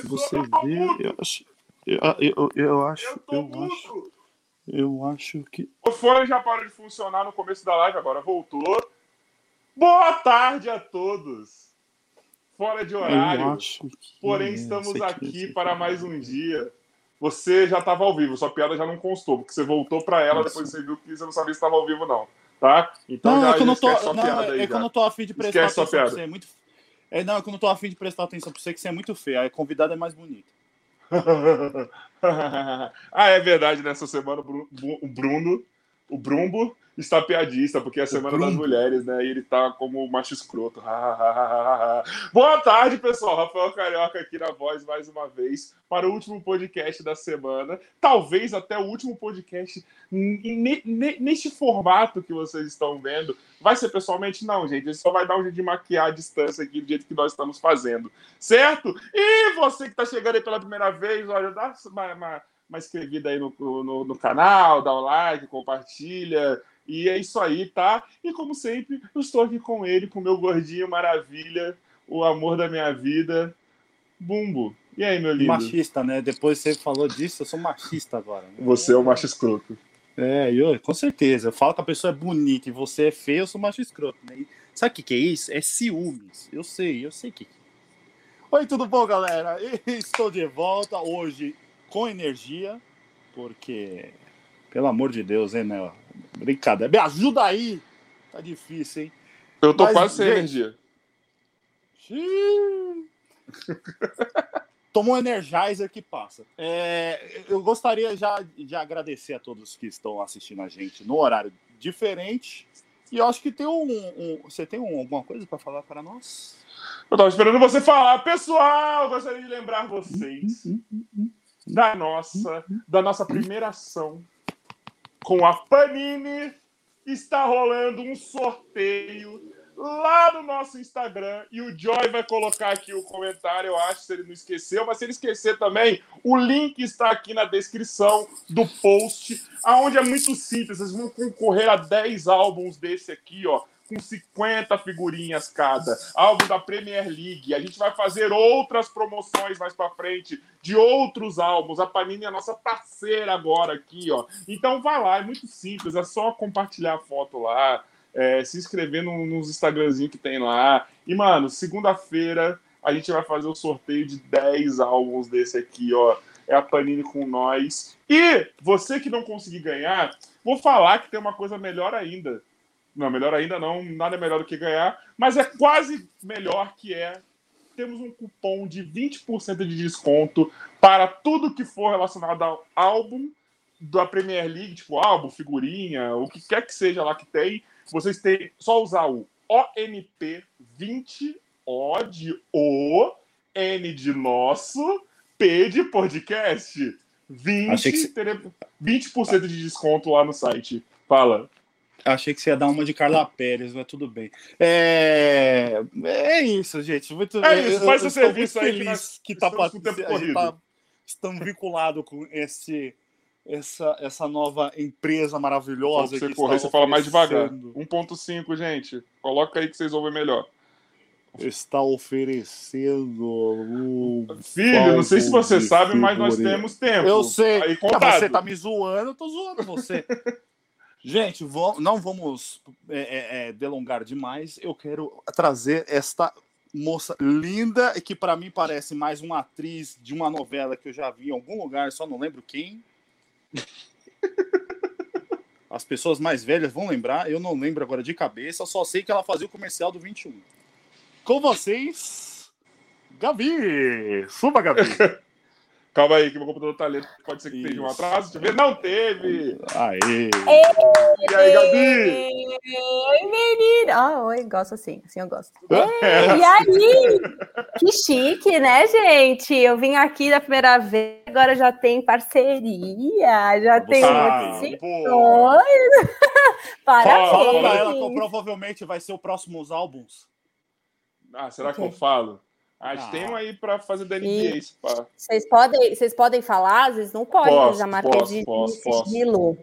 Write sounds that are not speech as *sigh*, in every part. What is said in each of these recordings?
Se você ver, eu acho. Eu, eu, eu acho. Eu, eu acho. Eu acho que. O fone já parou de funcionar no começo da live, agora voltou. Boa tarde a todos! Fora de horário. Porém, é, estamos aqui para mais um dia. Você já estava ao vivo, sua piada já não constou, porque você voltou para ela, depois você viu que você não sabia se estava ao vivo, não. Tá? Então não, já é que eu não tô, não, é que eu não tô afim de prestar esquece atenção pra você. É muito... É, não, é que eu não tô afim de prestar atenção pra você, que você é muito feio. A convidada é mais bonita. *laughs* ah, é verdade, nessa semana o Bruno, o Brumbo, está piadista, porque é a Semana das Mulheres, né? E ele tá como macho escroto. Boa tarde, pessoal. Rafael Carioca aqui na voz mais uma vez para o último podcast da semana. Talvez até o último podcast neste formato que vocês estão vendo. Vai ser pessoalmente? Não, gente. Ele só vai dar um jeito de maquiar a distância aqui do jeito que nós estamos fazendo. Certo? E você que está chegando aí pela primeira vez, olha, dá uma, uma, uma inscrevida aí no, no, no canal, dá um like, compartilha e é isso aí, tá? E como sempre, eu estou aqui com ele, com meu gordinho maravilha, o amor da minha vida, Bumbo. E aí, meu lindo? Machista, né? Depois você falou disso, eu sou machista agora. Né? Você é o macho escroto. É, eu, com certeza. Eu falo que a pessoa é bonita e você é feio, eu sou macho escroto. Né? sabe o que, que é isso? É ciúmes. Eu sei, eu sei o que. Oi, tudo bom, galera? *laughs* Estou de volta hoje com energia, porque, pelo amor de Deus, hein, né? Brincadeira. Me ajuda aí. Tá difícil, hein? Eu tô Mas, quase sem energia. Tomou um Energizer que passa. É, eu gostaria já de agradecer a todos que estão assistindo a gente no horário diferente. E eu acho que tem um. um você tem um, alguma coisa para falar para nós? Eu tava esperando você falar. Pessoal, gostaria de lembrar vocês da nossa, da nossa primeira ação com a Panini, está rolando um sorteio lá no nosso Instagram. E o Joy vai colocar aqui o comentário, eu acho, se ele não esqueceu, mas se ele esquecer também, o link está aqui na descrição do post, aonde é muito simples, vocês vão concorrer a 10 álbuns desse aqui, ó, com 50 figurinhas cada. Álbum da Premier League. A gente vai fazer outras promoções mais para frente de outros álbuns. A Panini é a nossa parceira agora aqui, ó. Então vai lá, é muito simples, é só compartilhar a foto lá, é, se inscrever no, nos Instagramzinho que tem lá. E, mano, segunda-feira a gente vai fazer o sorteio de 10 álbuns desse aqui, ó. É a Panini com nós. E você que não conseguir ganhar, vou falar que tem uma coisa melhor ainda não, melhor ainda não, nada é melhor do que ganhar, mas é quase melhor que é. Temos um cupom de 20% de desconto para tudo que for relacionado ao álbum da Premier League, tipo álbum, figurinha, o que quer que seja lá que tem. Vocês têm só usar o ONP20, O de O, N de nosso, P de podcast. 20, que... 20% de desconto lá no site. Fala. Achei que você ia dar uma de Carla Pérez, mas tudo bem. É, é isso, gente. Muito, é isso, faz o serviço aí que, nós, que tá, tá, estamos vinculados com esse, essa, essa nova empresa maravilhosa. Você correr, você fala mais devagar. 1.5, gente. Coloca aí que vocês ouvem melhor. Está oferecendo o. Filho, não sei se você sabe, mas nós temos tempo. Eu sei. Aí, ah, você tá me zoando, eu tô zoando você. *laughs* Gente, não vamos é, é, é, delongar demais. Eu quero trazer esta moça linda, que para mim parece mais uma atriz de uma novela que eu já vi em algum lugar, só não lembro quem. *laughs* As pessoas mais velhas vão lembrar, eu não lembro agora de cabeça, só sei que ela fazia o comercial do 21. Com vocês, Gabi! Suba, Gabi! *laughs* Calma aí, que meu computador tá lento. Pode ser que tenha um atraso. Deixa eu ver. Não teve! Aê! E aí, Gabi? Oi, menina! Ah, oi, gosto assim. Assim eu gosto. *laughs* É. E aí? Que chique, né, gente? Eu vim aqui da primeira vez, agora já tem parceria, já tem ah, *laughs* Parabéns! Fala pra ela que provavelmente vai ser o próximos álbuns. Ah, será okay. que eu falo? A gente ah. tem um aí para fazer da NBA. Vocês podem, vocês podem falar? Às vezes não podem, posso, já marquei posso, de, posso, de sigilo.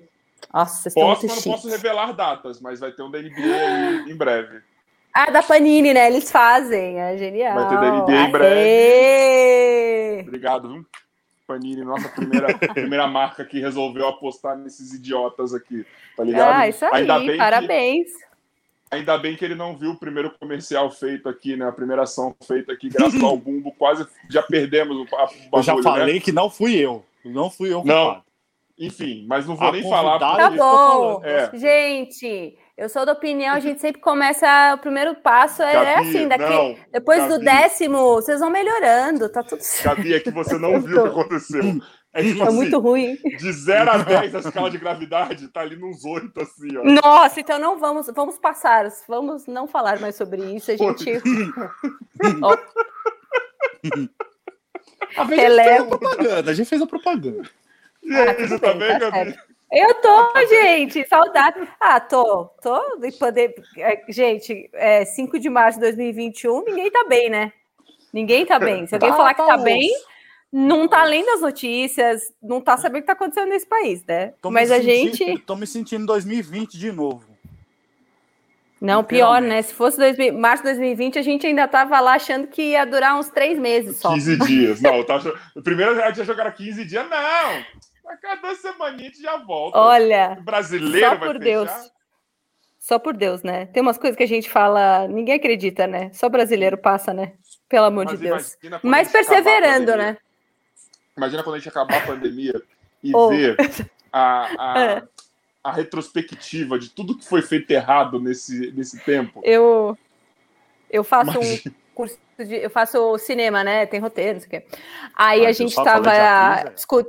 Nossa, vocês posso, estão muito não posso revelar datas, mas vai ter um da NBA aí em breve. Ah, da Panini, né? Eles fazem, é genial. Vai ter DND em breve. Obrigado, viu? Panini, nossa primeira, *laughs* primeira marca que resolveu apostar nesses idiotas aqui, tá ligado? Ah, isso aí, Ainda bem parabéns. Que Ainda bem que ele não viu o primeiro comercial feito aqui, né? A primeira ação feita aqui, graças ao *laughs* bumbo, quase já perdemos o, bagulho, Eu já falei né? que não fui eu. Não fui eu. Não. Enfim, mas não vou a nem falar. Tá bom. É. Gente, eu sou da opinião, a gente sempre começa. O primeiro passo é, Gabi, assim, daqui. Não, depois Gabi. do décimo, vocês vão melhorando, tá tudo certo. Gabi, é que você não *laughs* viu o que aconteceu. É, tipo é assim, muito ruim. De 0 a *laughs* 10 a escala de gravidade tá ali nos 8, assim, ó. Nossa, então não vamos, vamos passar, vamos não falar mais sobre isso. A gente. *laughs* oh. A gente fez a propaganda, a gente fez a propaganda. E aí, ah, você tá bem, tá Gabi? Eu tô, gente, saudade. Ah, tô, tô de poder. É, gente, é 5 de março de 2021, ninguém tá bem, né? Ninguém tá bem. Se alguém tá, falar que tá, tá bem, não tá lendo as notícias, não tá sabendo o que tá acontecendo nesse país, né? Tô Mas a gente. Tô me sentindo em 2020 de novo. Não, pior, né? Se fosse 2000, março de 2020, a gente ainda tava lá achando que ia durar uns três meses só. 15 *laughs* dias. Não, tava... primeiro a gente ia jogar 15 dias, não! A cada semana a gente já volta. Olha. O brasileiro só por Deus. Só por Deus, né? Tem umas coisas que a gente fala, ninguém acredita, né? Só brasileiro passa, né? Pelo amor Mas de Deus. Mas perseverando, né? Imagina quando a gente acabar a pandemia e *laughs* oh. ver *laughs* a, a, é. a, retrospectiva de tudo que foi feito errado nesse, nesse tempo. Eu, eu faço Imagina. um curso de. Eu faço cinema, né? Tem roteiro, não sei o quê. Aí a gente estava. É. Escut...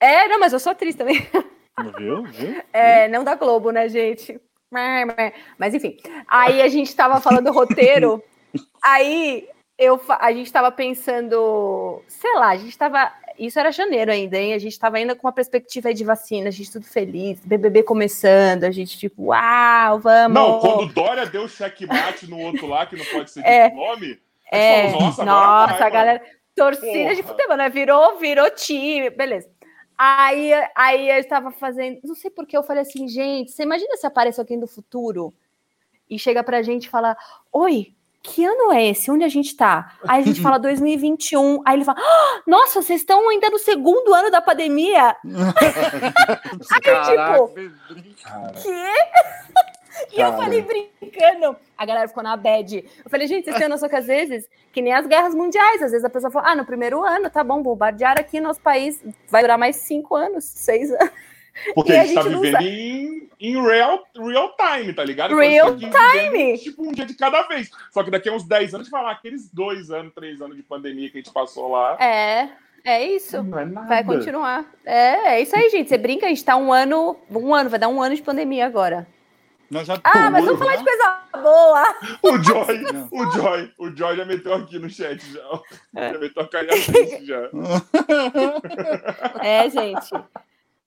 É, não, mas eu sou atriz também. Viu? Viu? É, não da Globo, né, gente? Mas enfim. Aí a gente estava falando roteiro. *laughs* aí eu, a gente estava pensando, sei lá, a gente estava. Isso era janeiro ainda, hein? A gente estava ainda com uma perspectiva de vacina, a gente tudo feliz, BBB começando, a gente tipo, uau, vamos. Não, quando Dória deu checkmate no outro lá, que não pode ser *laughs* é, nome. É, falou, nossa, nossa vai, a galera. Torcida Porra. de futebol, né? Virou, virou time, beleza. Aí, aí eu estava fazendo, não sei por que eu falei assim, gente, você imagina se aparece alguém do futuro e chega pra gente e fala: Oi, que ano é esse? Onde a gente tá? Aí a gente fala *laughs* 2021. Aí ele fala: oh, Nossa, vocês estão ainda no segundo ano da pandemia? *laughs* aí, tipo, quê? *laughs* E eu falei brincando. A galera ficou na bad. Eu falei, gente, vocês têm noção que às vezes, que nem as guerras mundiais, às vezes a pessoa fala, ah, no primeiro ano, tá bom, bombardear aqui nosso país vai durar mais cinco anos, seis anos. Porque a, a, gente tá vivendo em, em real, real time, tá ligado? Real time! Vivendo, tipo, um dia de cada vez. Só que daqui a uns 10 anos, falar aqueles dois anos, três anos de pandemia que a gente passou lá. É, é isso. Não é nada. Vai continuar. É, é isso aí, gente. Você brinca, a gente tá um ano, um ano, vai dar um ano de pandemia agora. ah, mas vamos falar de coisa boa. O Joy, o Joy, o Joy já meteu aqui no chat já. É. Já meteu a carinha já. *laughs* É, gente.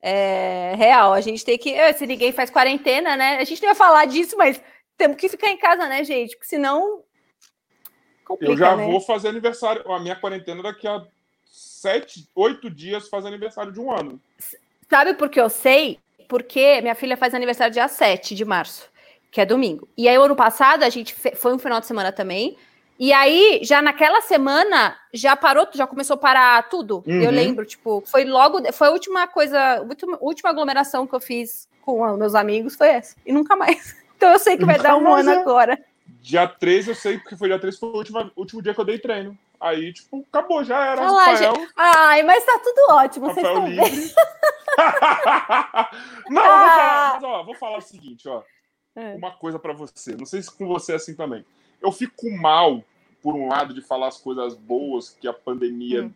É, real, a gente tem que. Eh, se ninguém faz quarentena, né? A gente não ia falar disso, mas temos que ficar em casa, né, gente? Porque senão. Complica, eu já né? vou fazer aniversário. A minha quarentena daqui a sete, oito dias faz aniversário de um ano. Sabe por que eu sei? Porque minha filha faz aniversário dia 7 de março, que é domingo. E aí, ano passado, a gente foi um final de semana também. E aí, já naquela semana, já parou, já começou a parar tudo. Uhum. Eu lembro, tipo, foi logo, foi a última coisa, a última, última aglomeração que eu fiz com meus amigos foi essa. E nunca mais. *laughs* Então eu sei que vai dar um ano é. agora. Dia 3 eu sei, porque foi dia 3 foi o último, último dia que eu dei treino. Aí, tipo, acabou, já era. Ah, lá, Rafael, Ai, mas tá tudo ótimo, Rafael vocês estão livre. *laughs* Não, ah. vou falar, mas, ó, vou falar o seguinte, ó. É. Uma coisa para você. Não sei se com você é assim também eu fico mal, por um lado, de falar as coisas boas que a pandemia hum.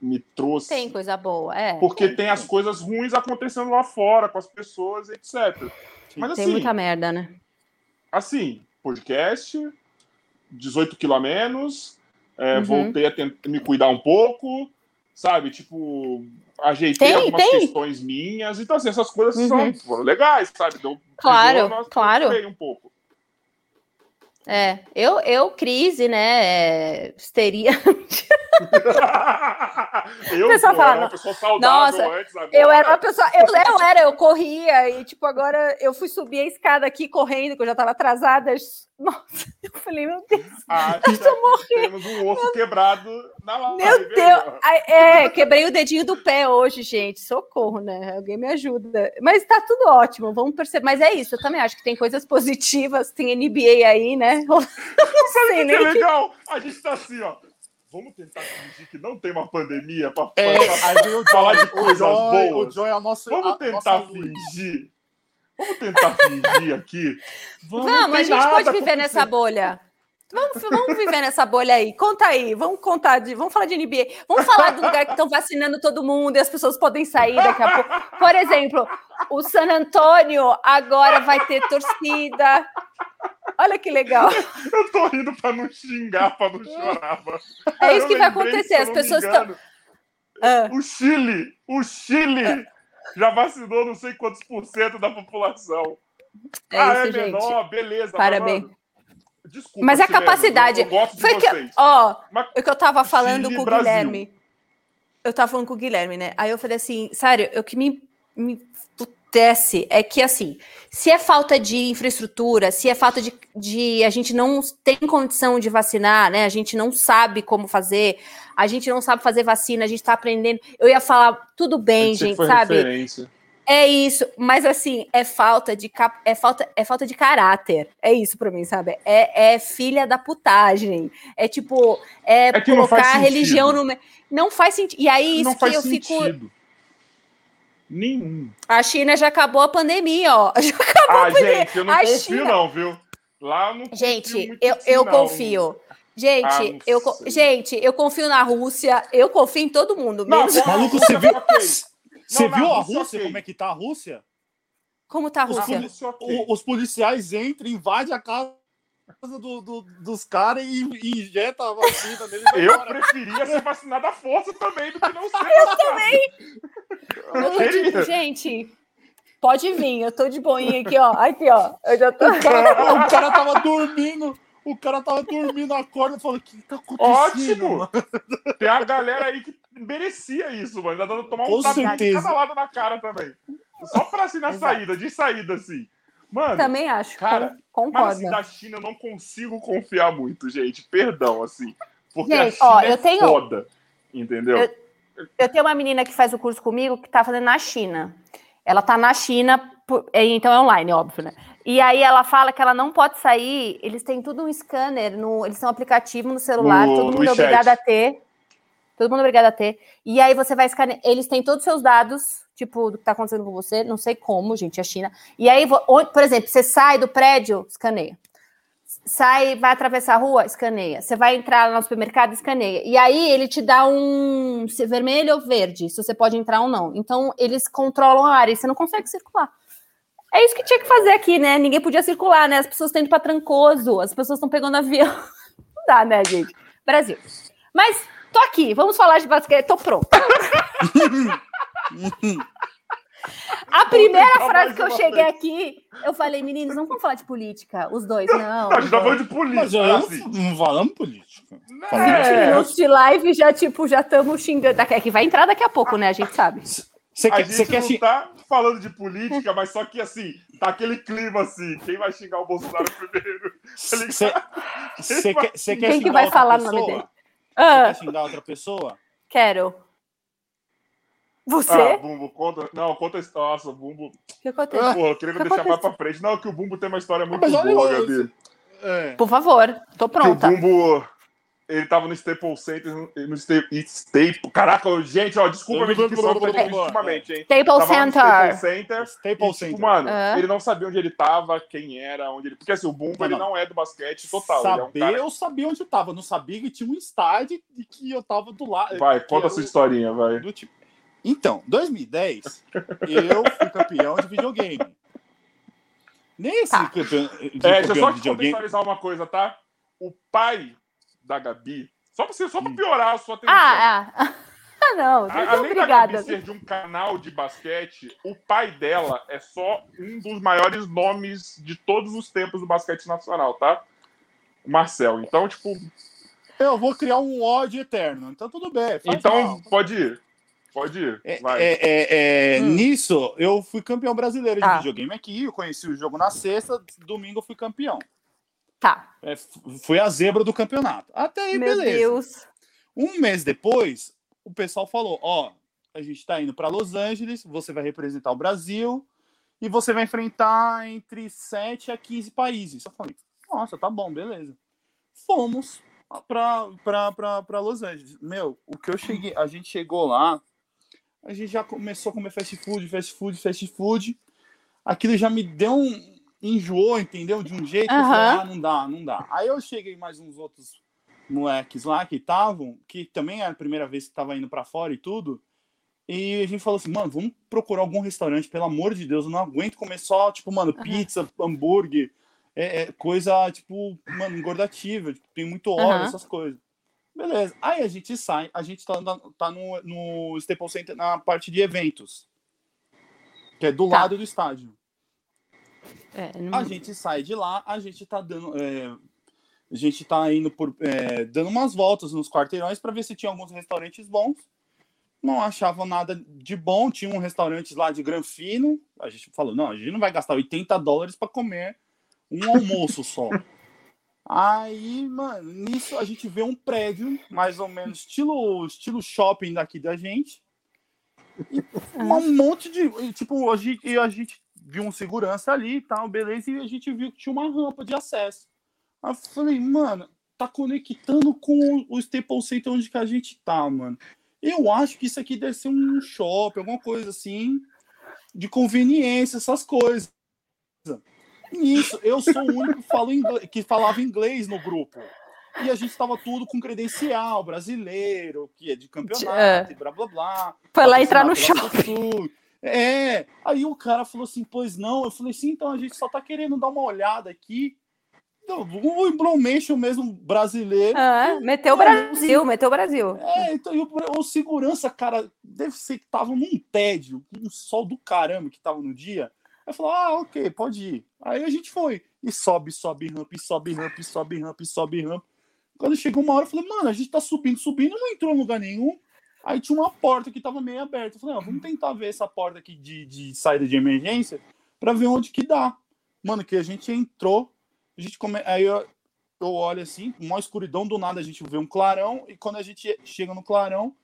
me trouxe. Tem coisa boa, é. Porque tem, tem as coisas ruins acontecendo lá fora, com as pessoas, etc. Mas, tem assim, muita merda, né? Assim, podcast, 18 quilos a menos, é, uhum. voltei a tentar me cuidar um pouco, sabe? Tipo, ajeitei tem, algumas tem. questões minhas. Então, assim, essas coisas uhum. são legais, sabe? Deu, claro, claro. Um pouco. É, eu, eu crise, né? É, histeria. *laughs* eu, pessoa pô, fala, era uma pessoa saudável "Nossa, antes, agora. Eu era uma pessoa, eu, eu era, eu corria e tipo agora eu fui subir a escada aqui correndo, que eu já estava atrasada. Nossa, *laughs* eu falei, meu Deus, Ah, eu tô morrendo. temos um osso quebrado na live. Meu Deus! É, quebrei o dedinho do pé hoje, gente. Socorro, né? Alguém me ajuda. Mas tá tudo ótimo, vamos perceber. Mas é isso, eu também acho que tem coisas positivas, tem NBA aí, né? Eu não sei Que o que- legal! A gente tá assim, ó. Vamos tentar fingir que não tem uma pandemia pra, É, pra- *laughs* o falar de o coisas Joy, boas. O Joy é a nossa. Vamos a- tentar nossa luz. fingir. Vamos tentar fingir aqui. não Vamos, a gente pode viver nessa bolha. Vamos, vamos viver nessa bolha aí. Conta aí, vamos contar de. Vamos falar de NBA. Vamos falar do lugar que estão vacinando todo mundo e as pessoas podem sair daqui a pouco. Por exemplo, o San Antônio agora vai ter torcida. Olha que legal. *laughs* Eu tô rindo pra não xingar, pra não chorar. mano. É isso Eu que vai acontecer. eu As pessoas estão. Ah, O Chile, o Chile já vacinou não sei quantos por cento da população. é ah, isso, é gente. menor, beleza. Parabéns. Mano, desculpa, Mas a chilenos, capacidade- Eu, eu Foi que, vocês. ó, Mas o que eu tava falando Chile com o Brasil. Guilherme. Eu tava falando com o Guilherme, né? Aí eu falei assim, sério, o que me, me putece é que, assim, se é falta de infraestrutura, se é falta de, de. A gente não tem condição de vacinar, né? A gente não sabe como fazer, a gente não sabe fazer vacina, a gente tá aprendendo. Eu ia falar, tudo bem, gente, sabe? referência. É isso, mas assim, é falta de cap... é falta é falta de caráter. É isso pra mim, sabe? É, é filha da putagem. É tipo, é, É colocar a religião no não faz sentido. E aí isso Não que eu fico sentido. Nenhum. a China já acabou a pandemia, ó. *laughs* Já acabou Ah, a pandemia. gente, eu não A confio, China- não, viu? Lá não Gente, muito eu, nisso, eu não. confio. Gente, Ah, não eu, sei. gente, eu confio na Rússia, eu confio em todo mundo, Não, menos Maluco, você viu? ok. Você na viu a Rússia, Rússia? ok. Como é que tá a Rússia? como tá a Os, Rússia. poli- Rússia, ok. o- os policiais entram, invadem a casa do- do- dos caras e, e injetam a vacina neles. *laughs* e vai Eu preferia ser vacinado à força também do que não *laughs* ser Eu também! Eu gente, pode vir, eu tô de boinha aqui, ó. Aqui, ó. Eu já tô. O cara, o cara tava dormindo. O cara tava dormindo, acorda e falou: O que tá acontecendo? Ótimo! mano?" Tem a galera aí que merecia isso, mano. Ainda dando tomar um tapa de cada lado na cara também. Só pra assim na saída, de saída, assim. Mano, Também acho. Cara, con- mas assim, concordo. da China eu não consigo confiar muito, gente. Perdão, assim. Porque a Gente, China ó, é eu tenho- foda. Entendeu? Eu- Eu tenho uma menina que faz o curso comigo que tá fazendo na China. Ela tá na China, é, então é online, óbvio, né? E aí ela fala que ela não pode sair, eles têm tudo um scanner, no, eles têm um aplicativo no celular, No- todo mundo é obrigado a ter. Todo mundo é obrigado a ter. E aí você vai escanear, eles têm todos os seus dados, tipo, do que tá acontecendo com você, não sei como, gente, a China. E aí, por exemplo, você sai do prédio, escaneia. Sai, vai atravessar a rua, escaneia. Você vai entrar no supermercado, escaneia. E aí ele te dá um vermelho ou verde, se você pode entrar ou não. Então eles controlam a área e você não consegue circular. É isso que tinha que fazer aqui, né? Ninguém podia circular, né? As pessoas estão indo para Trancoso, as pessoas estão pegando avião. *laughs* Não dá, né, gente? Brasil. Mas tô aqui, vamos falar de basquete, tô pronto. *laughs* A primeira frase que eu cheguei vez. aqui, eu falei, meninos, não vamos falar de política, os dois, não. Não, a gente tá falando de política. Mas eu não, assim. não falamos política. É. Falamos- 20 minutos de live já, tipo, já estamos xingando. Daqui- É que vai entrar daqui a pouco, né? A gente sabe. Você A quer, gente você quer não xing- tá falando de política, mas só que assim, tá aquele clima assim, quem vai xingar o Bolsonaro primeiro? Tá? Você quer, quer Quem que vai falar o pessoa? nome dele? Você Ah, quer xingar outra pessoa? quero. Você? Ah, Bumbo, conta. Não, conta a história. Nossa, o Bumbo. O que aconteceu? Porra, eu queria que deixar mais aconteceu? pra frente. Não, que o Bumbo tem uma história muito Mas olha, boa, Gabi. É. Por favor, tô Que o pronta. Bumbo. Ele tava no Staples Center, no no Sta- Staple. Caraca, gente, ó, desculpa difícil ultimamente, hein? Staples Center. Staples Center. Staples E, tipo, Center. mano, Ah. ele não sabia onde ele tava, quem era, onde ele. Porque assim, o Bumbo Não, ele não. é do basquete total. Ele é um Saber, cara... eu sabia onde eu tava. Eu não sabia que tinha um estádio e que eu tava do lado. Vai, conta a sua historinha, vai. do tipo. Então, 2010, eu fui campeão de videogame. Nesse Tá. campeão, de É, deixa eu campeão só de videogame. contextualizar uma coisa, tá? O pai da Gabi, só pra, você, só pra piorar a sua atenção. Ah, ah. Ah, não. A- Muito Além da obrigada. Gabi ser de um canal de basquete, o pai dela é só um dos maiores nomes de todos os tempos do basquete nacional, tá? O Marcel. Então, tipo, Eu vou criar um ódio eterno. Então tudo bem. Então mal. pode ir. Pode ir. É, Vai. é, é, é, Hum. Nisso, eu fui campeão brasileiro de Tá. videogame aqui. Eu conheci o jogo na sexta, domingo eu fui campeão. Tá. É, f- fui a zebra do campeonato. Até aí, Meu beleza. Deus. Um mês depois, o pessoal falou: Ó, a gente tá indo para Los Angeles, você vai representar o Brasil e você vai enfrentar entre 7 a 15 países. Eu falei: Nossa, tá bom, beleza. Fomos para Los Angeles. Meu, o que eu cheguei, a gente chegou lá, a gente já começou a comer fast food, fast food, fast food. Aquilo já me deu um enjoou, entendeu? De um jeito, eu falei, ah, não dá, não dá. Aí eu cheguei mais uns outros moleques lá que estavam, que também era a primeira vez que tava indo para fora e tudo. E a gente falou assim, mano, vamos procurar algum restaurante, pelo amor de Deus, eu não aguento comer só, tipo, mano, pizza, hambúrguer, é, é coisa, tipo, mano, engordativa, tipo, tem muito óleo, Aham. essas coisas. Beleza. Aí a gente sai, a gente tá, tá no, no Staples Center na parte de eventos, que é do Tá. lado do estádio. É, não- A gente sai de lá, a gente tá dando. é, a gente tá indo por. é, dando umas voltas nos quarteirões para ver se tinha alguns restaurantes bons. Não achava nada de bom. Tinha um restaurante lá de Granfino. A gente falou: não, a gente não vai gastar 80 dólares para comer um almoço só. Aí, mano, nisso a gente vê um prédio, mais ou menos estilo, estilo shopping daqui da gente. E um monte de. Tipo, a gente, e a gente viu um segurança ali e tal, beleza, e a gente viu que tinha uma rampa de acesso. Aí eu falei, mano, tá conectando com o Staples Center onde que a gente tá, mano. Eu acho que isso aqui deve ser um shopping, alguma coisa assim, de conveniência, essas coisas. Nisso, eu sou o único que, inglês- que falava inglês no grupo. E a gente estava tudo com credencial brasileiro, que é de campeonato, e blá blá blá. Foi lá entrar no shopping. Sul. É, aí o cara falou assim, pois não. Eu falei assim, então a gente só tá querendo dar uma olhada aqui. Então, O Emblomation mesmo brasileiro. Ah, meteu o Brasil, meteu o Brasil. É, então, e o, o segurança, cara, deve ser que tava num tédio, com um sol do caramba que tava no dia. Aí falou, ah, ok, pode ir. Aí a gente foi. E sobe, sobe rampa, e sobe rampa, e sobe rampa, e sobe rampa. Quando chegou uma hora, eu falei, mano, a gente tá subindo, subindo, não entrou em lugar nenhum. Aí tinha uma porta que tava meio aberta. Eu falei, ah, vamos tentar ver essa porta aqui de, de saída de emergência pra ver onde que dá. Mano, que a gente entrou, a gente come... aí eu, eu olho assim, uma escuridão do nada, a gente vê um clarão, e quando a gente chega no clarão,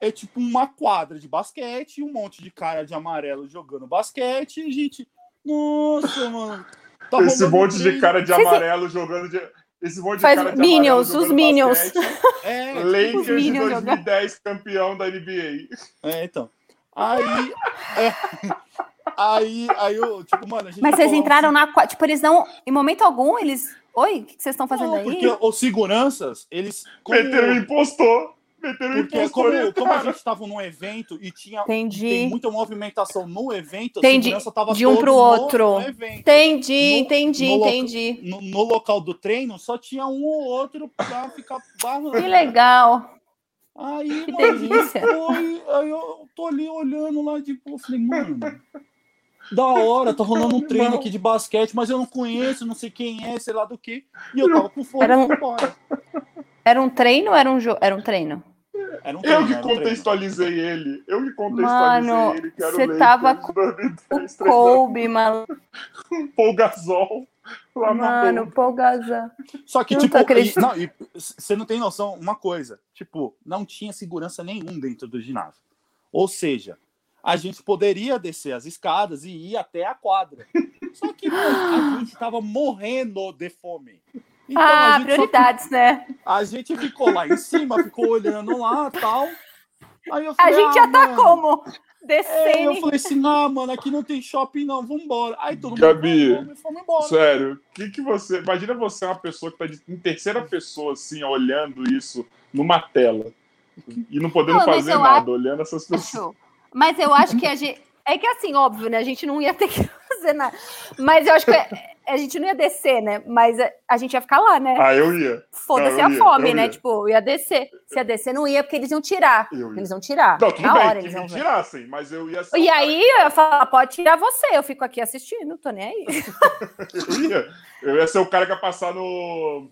é tipo uma quadra de basquete, um monte de cara de amarelo jogando basquete, e a gente, nossa, mano. tá Esse monte de cara de amarelo jogando de. Esse monte de Faz cara de Minions, os Minions. basquete. *laughs* É, tipo, Lakers de Minions 2010, campeão da NBA. é, então. Aí, é, aí, aí eu, tipo, mano, a gente Mas vocês falou entraram assim, na. Tipo, eles não. Em momento algum, eles. Oi, o que vocês estão fazendo não, aí? porque os seguranças, eles. como- Meteram impostor. Meteram o Porque como, e como a gente estava num evento e tinha Entendi. tem muita movimentação no evento, a Entendi. segurança tava De um pro no- outro. no evento. Entendi, No- entendi, no loca- entendi. No, no local do treino só tinha um ou outro pra ficar barrando. Que legal. Aí, Que mano, a delícia. foi, aí eu tô ali olhando lá de eu falei, mano, da hora, tá rolando um treino Não. aqui de basquete, mas eu não conheço, não sei quem é, sei lá do que. E eu tava com fome Era um-. Era um treino ou era um jogo? Era um treino. Era um Eu treino, que um treino. contextualizei ele. Eu que contextualizei Mano, ele. Que era você tava com 2010, O Kobe, mano. com *laughs* Paul Gasol. Lá na Mano. Polgaza. Só que, Não tipo, e- não, e você não tem noção, uma coisa, tipo, não tinha segurança nenhum dentro do ginásio. Ou seja, a gente poderia descer as escadas e ir até a quadra. Só que a gente tava morrendo de fome. Então, ah, a gente só- prioridades, né? a gente ficou lá em cima, ficou olhando lá tal. Aí eu A falei, gente ah, já tá mano. como? É, eu Descendo. falei assim, ah, mano, aqui não tem shopping não, vambora. Aí todo mundo Gabi, foi, fomos embora. Sério, que que você. Imagina você uma pessoa que tá de- em terceira pessoa, assim, olhando isso numa tela. E não podendo Não, fazer nada, olhando essas pessoas. Acho. Mas eu acho que a gente. É que assim, óbvio, né? A gente não ia ter que *laughs* fazer nada. Mas eu acho que é- a gente não ia descer, né? Mas a, a gente ia ficar lá, né? Ah, eu ia. Foda-se a ia, fome, eu né? ia. Tipo, ia descer. Se ia descer, não ia, porque eles iam tirar. Eu ia. Eles iam tirar. Não, tudo Na bem, hora que eles me ver. tirassem, mas eu ia. E aí eu ia falar, pode tirar você, eu fico aqui assistindo, tô nem aí. *laughs* Eu ia. Eu ia ser o cara que ia passar no.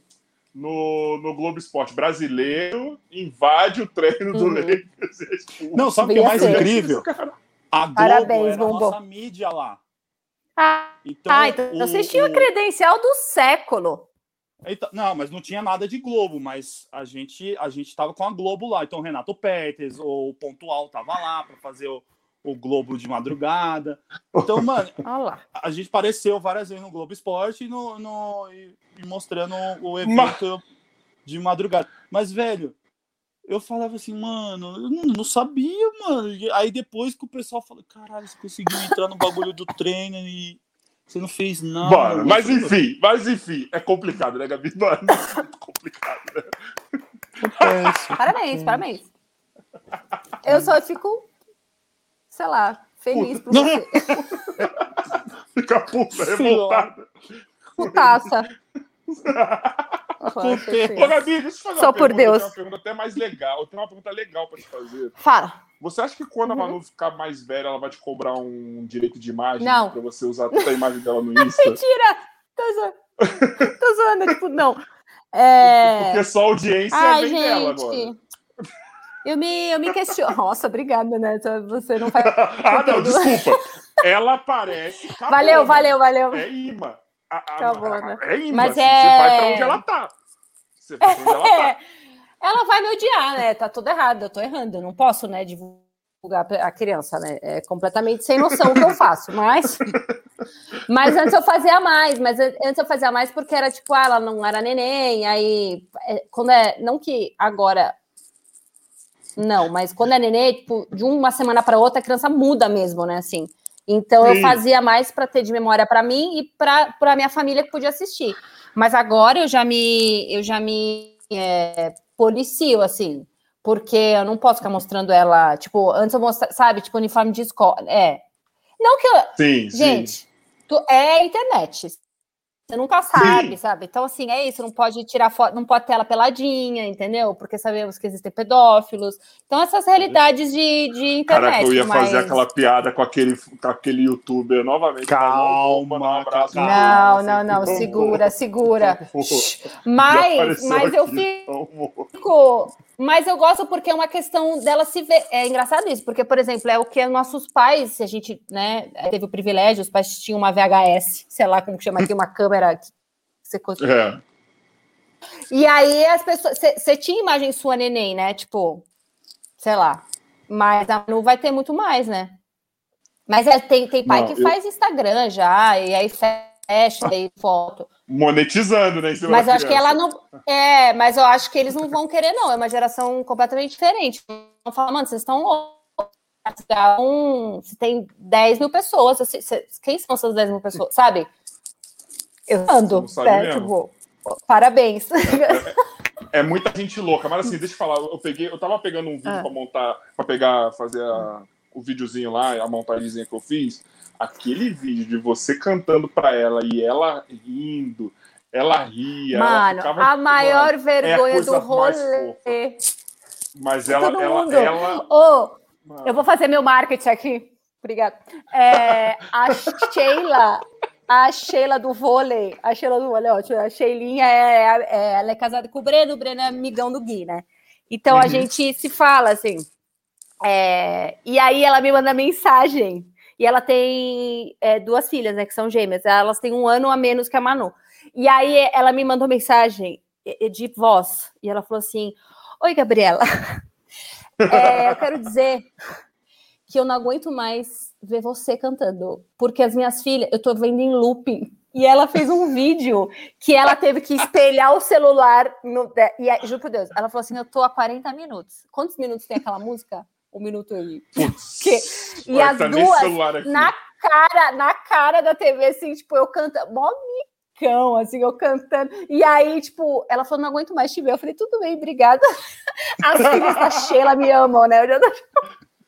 no, no Globo Esporte. Brasileiro invade o treino do Uhum. Lakers. é expulso. Não, sabe o que é mais ser. incrível? A Globo Parabéns, era a Bumbum. nossa mídia lá. Ah, Então, ah, então o- vocês tinham a o- credencial do século. Então, não, mas não tinha nada de Globo, mas a gente a gente tava com a Globo lá. Então, o Renato Petes ou o Pontual tava lá para fazer o, o Globo de madrugada. Então, mano, *laughs* a gente apareceu várias vezes no Globo Esporte e, no, no- e- e mostrando o evento de madrugada. Mas, velho, eu falava assim, mano, eu não, não sabia, mano. E Aí depois que o pessoal falou, caralho, você conseguiu entrar no bagulho do treino e você não fez nada. Bora, mano." mas enfim, mas enfim, é complicado, né, Gabi? Mano, é muito complicado, né? Acontece. *laughs* Parabéns, parabéns. Eu só fico, sei lá, feliz por Não. você. *laughs* Fica puta, revoltada. Putaça. *laughs* Acontece. Ô, Gabi, deixa eu fazer Só uma por pergunta, Deus. Eu tenho uma pergunta até mais legal. Eu tenho uma pergunta legal pra te fazer. Fala. Você acha que quando a Uhum. Manu ficar mais velha, ela vai te cobrar um direito de imagem Não. pra você usar toda a imagem dela no *laughs* Insta? Mentira! Tô zoando. Tô zoando, tipo, não. É... Porque só a audiência Ai, vem dela agora. gente. Eu me, eu me questiono. Nossa, obrigada, né? Você não faz. *laughs* ah, não, desculpa. *laughs* Ela aparece. acabou, Valeu, valeu, valeu. É imã. A, Acabou, a- né? É imã. Mas assim, é- Você vai pra onde ela tá. Você vai pra onde ela tá. *laughs* Ela vai me odiar, né? Tá tudo errado, eu tô errando. Eu não posso, né, divulgar a criança, né? É completamente sem noção o que eu faço, *laughs* mas. Mas antes eu fazia mais, mas an- antes eu fazia mais porque era tipo, ah, ela não era neném, aí. é, Quando é. Não que agora. Não, mas quando é neném, tipo, de uma semana para outra a criança muda mesmo, né? Assim. Então eu Sim. fazia mais para ter de memória para mim e para minha família que podia assistir. Mas agora eu já me eu já me é, policio assim, porque eu não posso ficar mostrando ela, tipo, antes eu mostrava, sabe, tipo uniforme de escola, é. Não que eu, Sim, sim. gente, tu, é a internet. Você nunca sabe, sabe? Então, assim, é isso. Não pode tirar foto, não pode ter ela peladinha, entendeu? Porque sabemos que existem pedófilos. Então, essas realidades de, de internet. Caraca, eu ia fazer mas- aquela piada com aquele, com aquele youtuber novamente. Calma, Mandar um abraço. Não, não, Assim, não, segura, segura. *laughs* Mas, mas eu fico. Mas eu gosto porque é uma questão dela se ver. É engraçado isso, porque, por exemplo, é o que nossos pais, se a gente né, teve o privilégio, os pais tinham uma VHS, sei lá como que chama aqui, uma *laughs* câmera que você consegue. É. E aí as pessoas. Você tinha imagem sua neném, né? Tipo, sei lá. Mas a Manu vai ter muito mais, né? Mas é, tem, tem pai Não, que eu- faz Instagram já, e aí fecha aí foto. Monetizando, né? Mas acho que ela criança. não. É, mas eu acho que eles não vão querer, não. É uma geração completamente diferente. Vão falar, mano, vocês estão loucos. Um, se tem 10 mil pessoas, quem são essas 10 mil pessoas? Sabe? Eu ando, mesmo. Tipo, parabéns. É muita gente louca. Mas assim, deixa eu falar. Eu peguei, eu tava pegando um vídeo Ah. pra montar, pra pegar, fazer a- o videozinho lá, a montagemzinha que eu fiz. Aquele vídeo de você cantando pra ela e ela rindo, ela ria. ela Mano, ficava- a maior vergonha coisa do mais rolê. Mas ela, todo ela, mundo. ela. Mano, eu vou fazer meu marketing aqui. Obrigada. É, a Sheila, a Sheila do vôlei, a Sheila do vôlei, ótimo. A Sheilinha é, é- ela é casada com o Breno, o Breno é amigão do Gui, né? Então a Uhum. gente se fala assim. É, e aí ela me manda mensagem. E ela tem é, duas filhas, né? Que são gêmeas. Elas têm um ano a menos que a Manu. E aí ela me mandou mensagem eh, de voz. E ela falou assim: Oi, Gabriela. *laughs* É, eu quero dizer que eu não aguento mais ver você cantando. Porque as minhas filhas, eu tô vendo em looping. E ela fez um vídeo que ela teve que espelhar o celular. No, e aí, juro por Deus, ela falou assim: Eu tô há 40 minutos. Quantos minutos tem aquela música? Um minuto e. putz, *laughs* que- e as tá duas. Na cara, na cara da TV, assim, tipo, eu cantando, mó micão, assim, eu cantando. E aí, tipo, ela falou, não aguento mais te ver. Eu falei, tudo bem, obrigada. *laughs* As filhas da Sheila me amam, né? Eu já tô-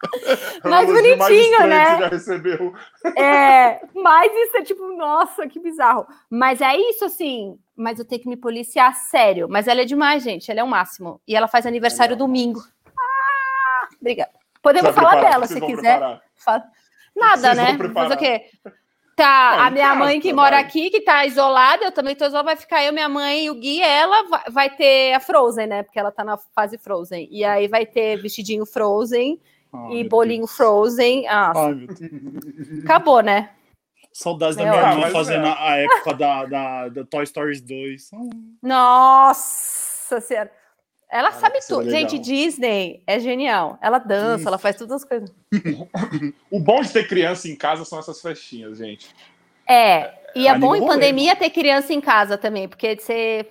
*laughs* mais É mais bonitinho, né? que você já recebeu. É, mas isso é tipo, nossa, que bizarro. Mas é isso, assim. Mas eu tenho que me policiar sério. Mas ela é demais, gente. Ela é o máximo. E ela faz aniversário domingo. Ah, obrigada. Podemos falar preparar, dela, se quiser. preparar. Nada, né? Fazer o quê? Tá, Não, a minha casa, mãe que mora vai. aqui, que tá isolada, eu também tô isolada, vai ficar eu, minha mãe e o Gui, ela vai, vai ter a Frozen, né? Porque ela tá na fase Frozen. E aí vai ter vestidinho Frozen Ah, e bolinho Deus. Frozen. Ah, Deus. acabou, né? Saudades da minha ah, irmã mas fazendo é. a época da, da, da Toy Story 2. Ah, Nossa Senhora. Ela sabe é tudo. Gente, Disney é genial. Ela dança, Isso. ela faz todas as coisas. *laughs* O bom de ter criança em casa são essas festinhas, gente. É, e é Anima bom em pandemia ter criança em casa também, porque você,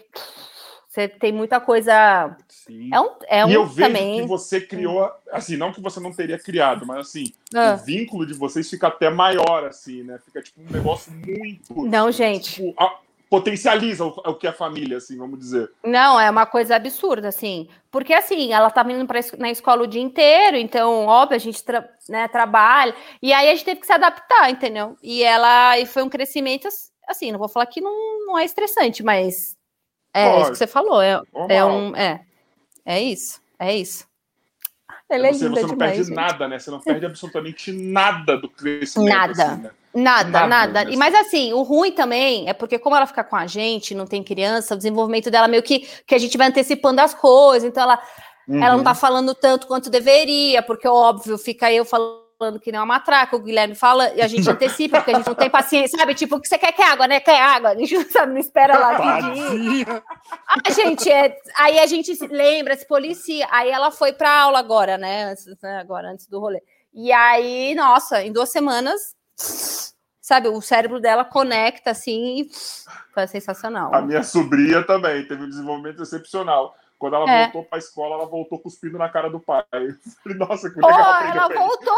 você tem muita coisa. Sim. É um, é um e eu vejo também. que você criou, assim, não que você não teria criado, mas assim, Ah. o vínculo de vocês fica até maior, assim, né? Fica tipo um negócio muito. Não, gente. tipo, a- potencializa o, o que é família, assim, vamos dizer. Não, é uma coisa absurda, assim. Porque, assim, ela tava indo pra, na escola o dia inteiro, então, óbvio, a gente tra- né, trabalha. E aí a gente teve que se adaptar, entendeu? E ela e foi um crescimento, ass- assim, não vou falar que não, não é estressante, mas é Lógico. isso que você falou. É, Normal. é um. É, é isso. É isso. Ela é você, linda você não demais, perde gente. nada, né? Você não perde absolutamente nada do crescimento. Nada. assim, né? Nada, Nada nada. mesmo. E mas assim, o ruim também é porque como ela fica com a gente, não tem criança, o desenvolvimento dela meio que que a gente vai antecipando as coisas, então ela ela não Uhum. tá falando tanto quanto deveria, porque óbvio, fica eu falando que nem uma matraca, o Guilherme fala e a gente antecipa, porque a gente não tem paciência, sabe? Tipo, o que você quer? Quer água, né? Quer água? A gente não sabe, não espera lá pedir. A gente é, aí a gente se lembra, se policia. Aí ela foi pra aula agora, né? Antes, né, agora, antes do rolê. E aí, nossa, em duas semanas, sabe, o cérebro dela conecta assim e foi sensacional. A minha sobrinha também teve um desenvolvimento excepcional. Quando ela É. voltou pra escola, ela voltou cuspindo na cara do pai. *laughs* Eu falei, nossa, que Oh, legal. aprendeu ela voltou!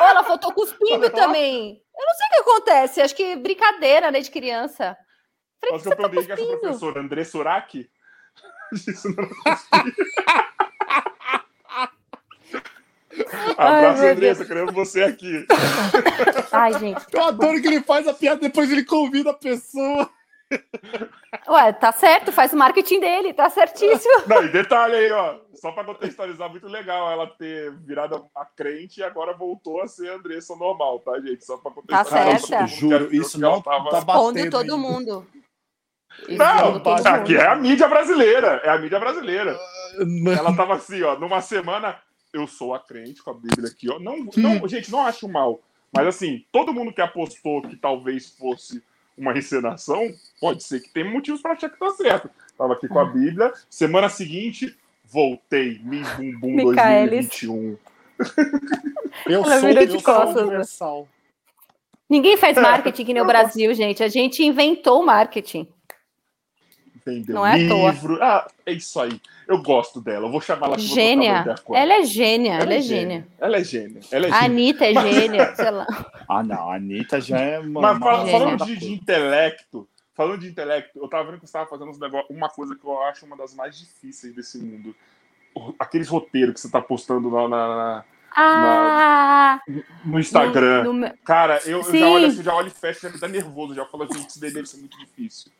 Oh, ela voltou cuspindo também. Eu não sei o que acontece, acho que brincadeira, né, de criança. Falei, Mas que que eu você tá perguntei que essa professora, André Soraki. *laughs* Isso não *laughs* Ai, Abraço, meu Andressa, queremos você aqui. Ai, gente. Eu adoro que ele faz a piada depois ele convida a pessoa. Ué, tá certo, faz o marketing dele, tá certíssimo. Não, e detalhe aí, ó. Só pra contextualizar, muito legal ela ter virado a crente e agora voltou a ser a Andressa normal, tá, gente? Só pra contextualizar. certa. pra todo mundo que Juro, isso não tava- tá batendo todo ainda. mundo. Isso, Não, todo mundo. aqui é a mídia brasileira. É a mídia brasileira. Não. Ela tava assim, ó, numa semana, eu sou a crente com a Bíblia aqui, ó. Não, Hum. não, gente, não acho mal. Mas assim, todo mundo que apostou que talvez fosse uma encenação, pode ser que tem motivos para achar que tá certo. Tava aqui com a Bíblia, semana seguinte, voltei, Miss Bumbum Micaelis. 2021. *laughs* Eu Ela sou, eu de sou costas, né? universal. Ninguém faz marketing aqui no *laughs* Brasil, gente. A gente inventou o marketing. Vendeu Não é à toa. livro. Ah, é isso aí. Eu gosto dela. Eu vou chamar ela vou trocar uma Gênia. ela. Ela é gênia, ela é gênia. Ela é gênia. Ela é A gênia. Anitta é gênia, sei lá. *laughs* Ah, não, a Anitta já é uma. Mas fala- Gênia. falando de, de intelecto, falando de intelecto, eu tava vendo que você tava fazendo uns negócios, uma coisa que eu acho uma das mais difíceis desse mundo. Aqueles roteiros que você tá postando lá na, na- Ah! no Instagram. no- no Cara, eu, eu já olho assim, já olho e fecho, já me dá nervoso, já falo, gente, isso deve ser muito difícil.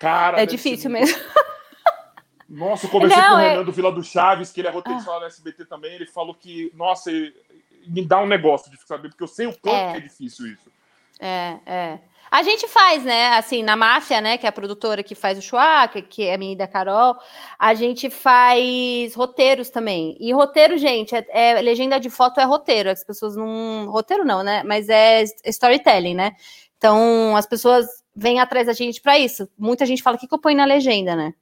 Cara, É difícil ser mesmo. muito- *laughs* Nossa, eu conversei Não, com o é- Renan do Vila do Chaves, que ele é roteirista lá no SBT também, ele falou que, nossa, me dá um negócio de saber, porque eu sei o quanto É. que é difícil isso. É, é. A gente faz, né? Assim, na Máfia, né? Que é a produtora que faz o Chewbacca, que é a minha e da Carol, a gente faz roteiros também. E roteiro, gente, é, é- legenda de foto é roteiro. As pessoas não. Roteiro não, né? Mas é storytelling, né? Então, as pessoas vêm atrás da gente para isso. Muita gente fala: o que, que eu ponho na legenda, né?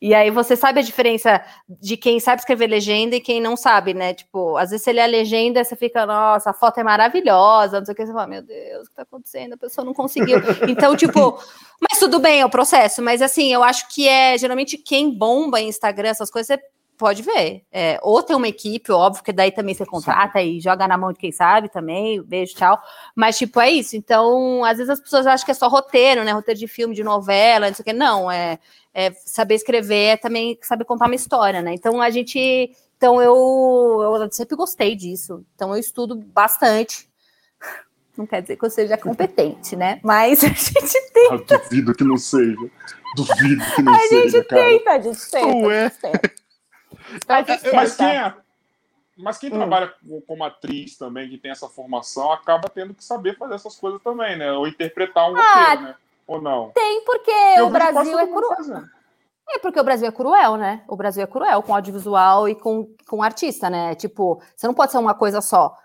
E aí você sabe a diferença de quem sabe escrever legenda e quem não sabe, né? Tipo, às vezes você lê a legenda, você fica, nossa, a foto é maravilhosa, não sei o que, você fala, meu Deus, o que tá acontecendo? A pessoa não conseguiu. *laughs* Então, tipo, mas tudo bem, é o processo, mas assim, eu acho que é geralmente quem bomba em Instagram, essas coisas, você pode ver. É, ou tem uma equipe, óbvio, que daí também você contrata e joga na mão de quem sabe também, beijo, tchau. Mas, tipo, é isso. Então, às vezes as pessoas acham que é só roteiro, né? Roteiro de filme, de novela, não sei o que. Não, é é, saber escrever é também saber contar uma história, né? Então a gente. Então eu, eu sempre gostei disso. Então eu estudo bastante. Não quer dizer que eu seja competente, né? Mas *laughs* a gente tem. Ah, duvido que não seja. Duvido que não A seja, gente cara. tenta, a gente tenta. Ué. a gente tenta. A gente Mas tenta. quem é? Mas quem hum. trabalha como atriz também, que tem essa formação, acaba tendo que saber fazer essas coisas também, né? Ou interpretar um ah, roteiro, né? Ou não? Tem, porque o Brasil é cruel. É porque o Brasil é cruel, né? O Brasil é cruel com audiovisual e com, com artista, né? Tipo, você não pode ser uma coisa só.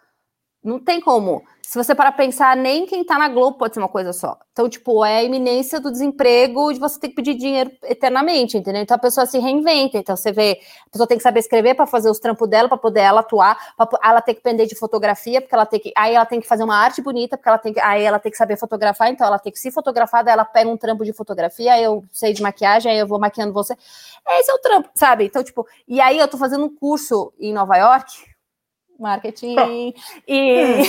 Não tem como. Se você para pensar, nem quem tá na Globo pode ser uma coisa só. Então, tipo, é a iminência do desemprego de você ter que pedir dinheiro eternamente, entendeu? Então a pessoa se reinventa. Então você vê, a pessoa tem que saber escrever para fazer os trampos dela, para poder ela atuar, pra, ela tem que depender de fotografia, porque ela tem que. Aí ela tem que fazer uma arte bonita, porque ela tem que. Aí ela tem que saber fotografar, então ela tem que se fotografar, daí ela pega um trampo de fotografia, aí eu sei de maquiagem, aí eu vou maquiando você. Esse é o trampo, sabe? Então, tipo, e aí eu tô fazendo um curso em Nova York marketing e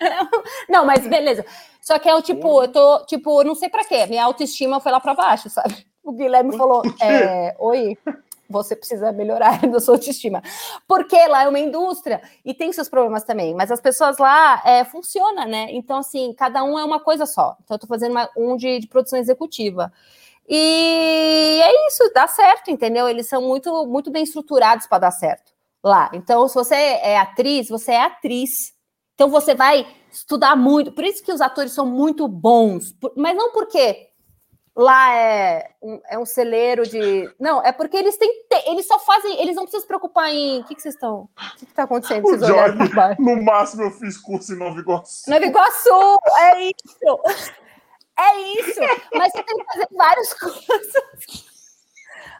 *laughs* não, mas beleza. Só que é o tipo, eu tô, tipo, não sei para quê, minha autoestima foi lá para baixo, sabe? O Guilherme falou, é, oi, você precisa melhorar *laughs* a sua autoestima. Porque lá é uma indústria e tem seus problemas também, mas as pessoas lá é, funciona, né? Então, assim, cada um é uma coisa só. Então, eu tô fazendo uma, um de, de produção executiva. E é isso, dá certo, entendeu? Eles são muito, muito bem estruturados para dar certo lá. Então, se você é atriz, você é atriz. Então, você vai estudar muito. Por isso que os atores são muito bons. Mas não porque lá é um, é um celeiro de. Não, é porque eles têm. Eles só fazem. Eles não precisam se preocupar em. O que, que vocês estão. O que está acontecendo? Jorge, no máximo, eu fiz curso em Nova Iguaçu. Nova Iguaçu, é isso. É isso. Mas você tem que fazer vários *laughs* cursos.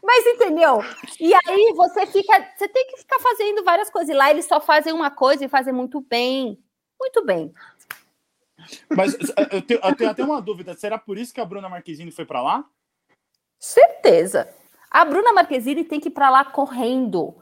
Mas entendeu? E aí você fica, você tem que ficar fazendo várias coisas. E lá eles só fazem uma coisa e fazem muito bem. Muito bem. Mas eu tenho, eu tenho até uma dúvida: será por isso que a Bruna Marquezine foi para lá? Certeza. A Bruna Marquezine tem que ir para lá correndo.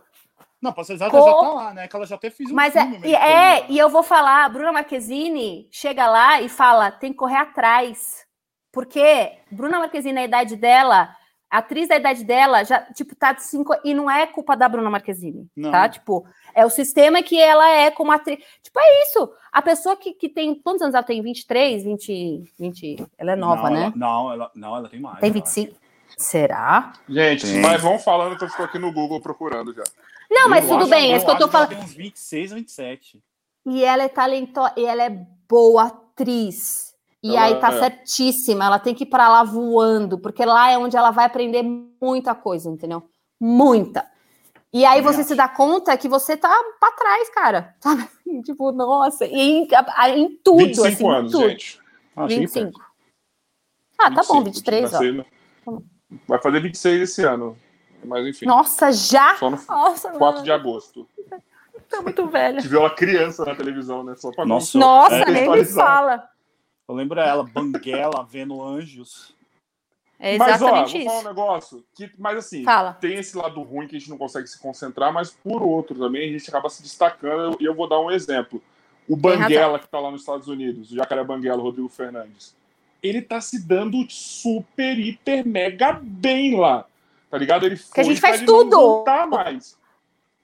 Não, posso exato, Cor... já tá lá, né? Que ela já até fez um Mas é. É, é e eu vou falar, a Bruna Marquezine chega lá e fala, tem que correr atrás. Porque Bruna Marquezine, na idade dela, a atriz da idade dela já, tipo, tá de cinco. E não é culpa da Bruna Marquezine, não. tá? Tipo, é o sistema que ela é como atriz. Tipo, é isso. A pessoa que, que tem. Quantos anos ela tem? 23, 20. 20 ela é nova, não, né? Ela, não, ela, não, ela tem mais. Tem 25. Será? Gente, tem. mas vão falando que eu estou aqui no Google procurando já. Não, mas eu tudo bem, é isso que eu tô falando. Ela tem uns 26, 27. E ela é talentosa, e ela é boa atriz. E ela, aí tá é. certíssima, ela tem que ir para lá voando, porque lá é onde ela vai aprender muita coisa, entendeu? Muita. E aí você se dá conta que você tá para trás, cara. *laughs* Sabe? Tipo, nossa, e em, em tudo, 25 assim, anos, tudo. gente. Ah, 25. Ah, tá 25, bom, 23, ó. Vai fazer 26 esse ano. Mas enfim. Nossa, já? Só no Nossa, 4 mano. de agosto. Tá muito velha. Tive ela criança na televisão, né? Só pra Nossa, Nossa é, nem me fala. Eu lembro ela, Banguela, vendo anjos. É exatamente mas, ó, vou falar um negócio que, mas assim, Fala. tem esse lado ruim que a gente não consegue se concentrar, mas por outro também a gente acaba se destacando. E eu vou dar um exemplo. O Banguela, que tá lá nos Estados Unidos, o Jacaré Banguela, Rodrigo Fernandes, ele tá se dando super, hiper, mega bem lá. Tá ligado? Ele foi que a gente faz tudo. Não voltar mais.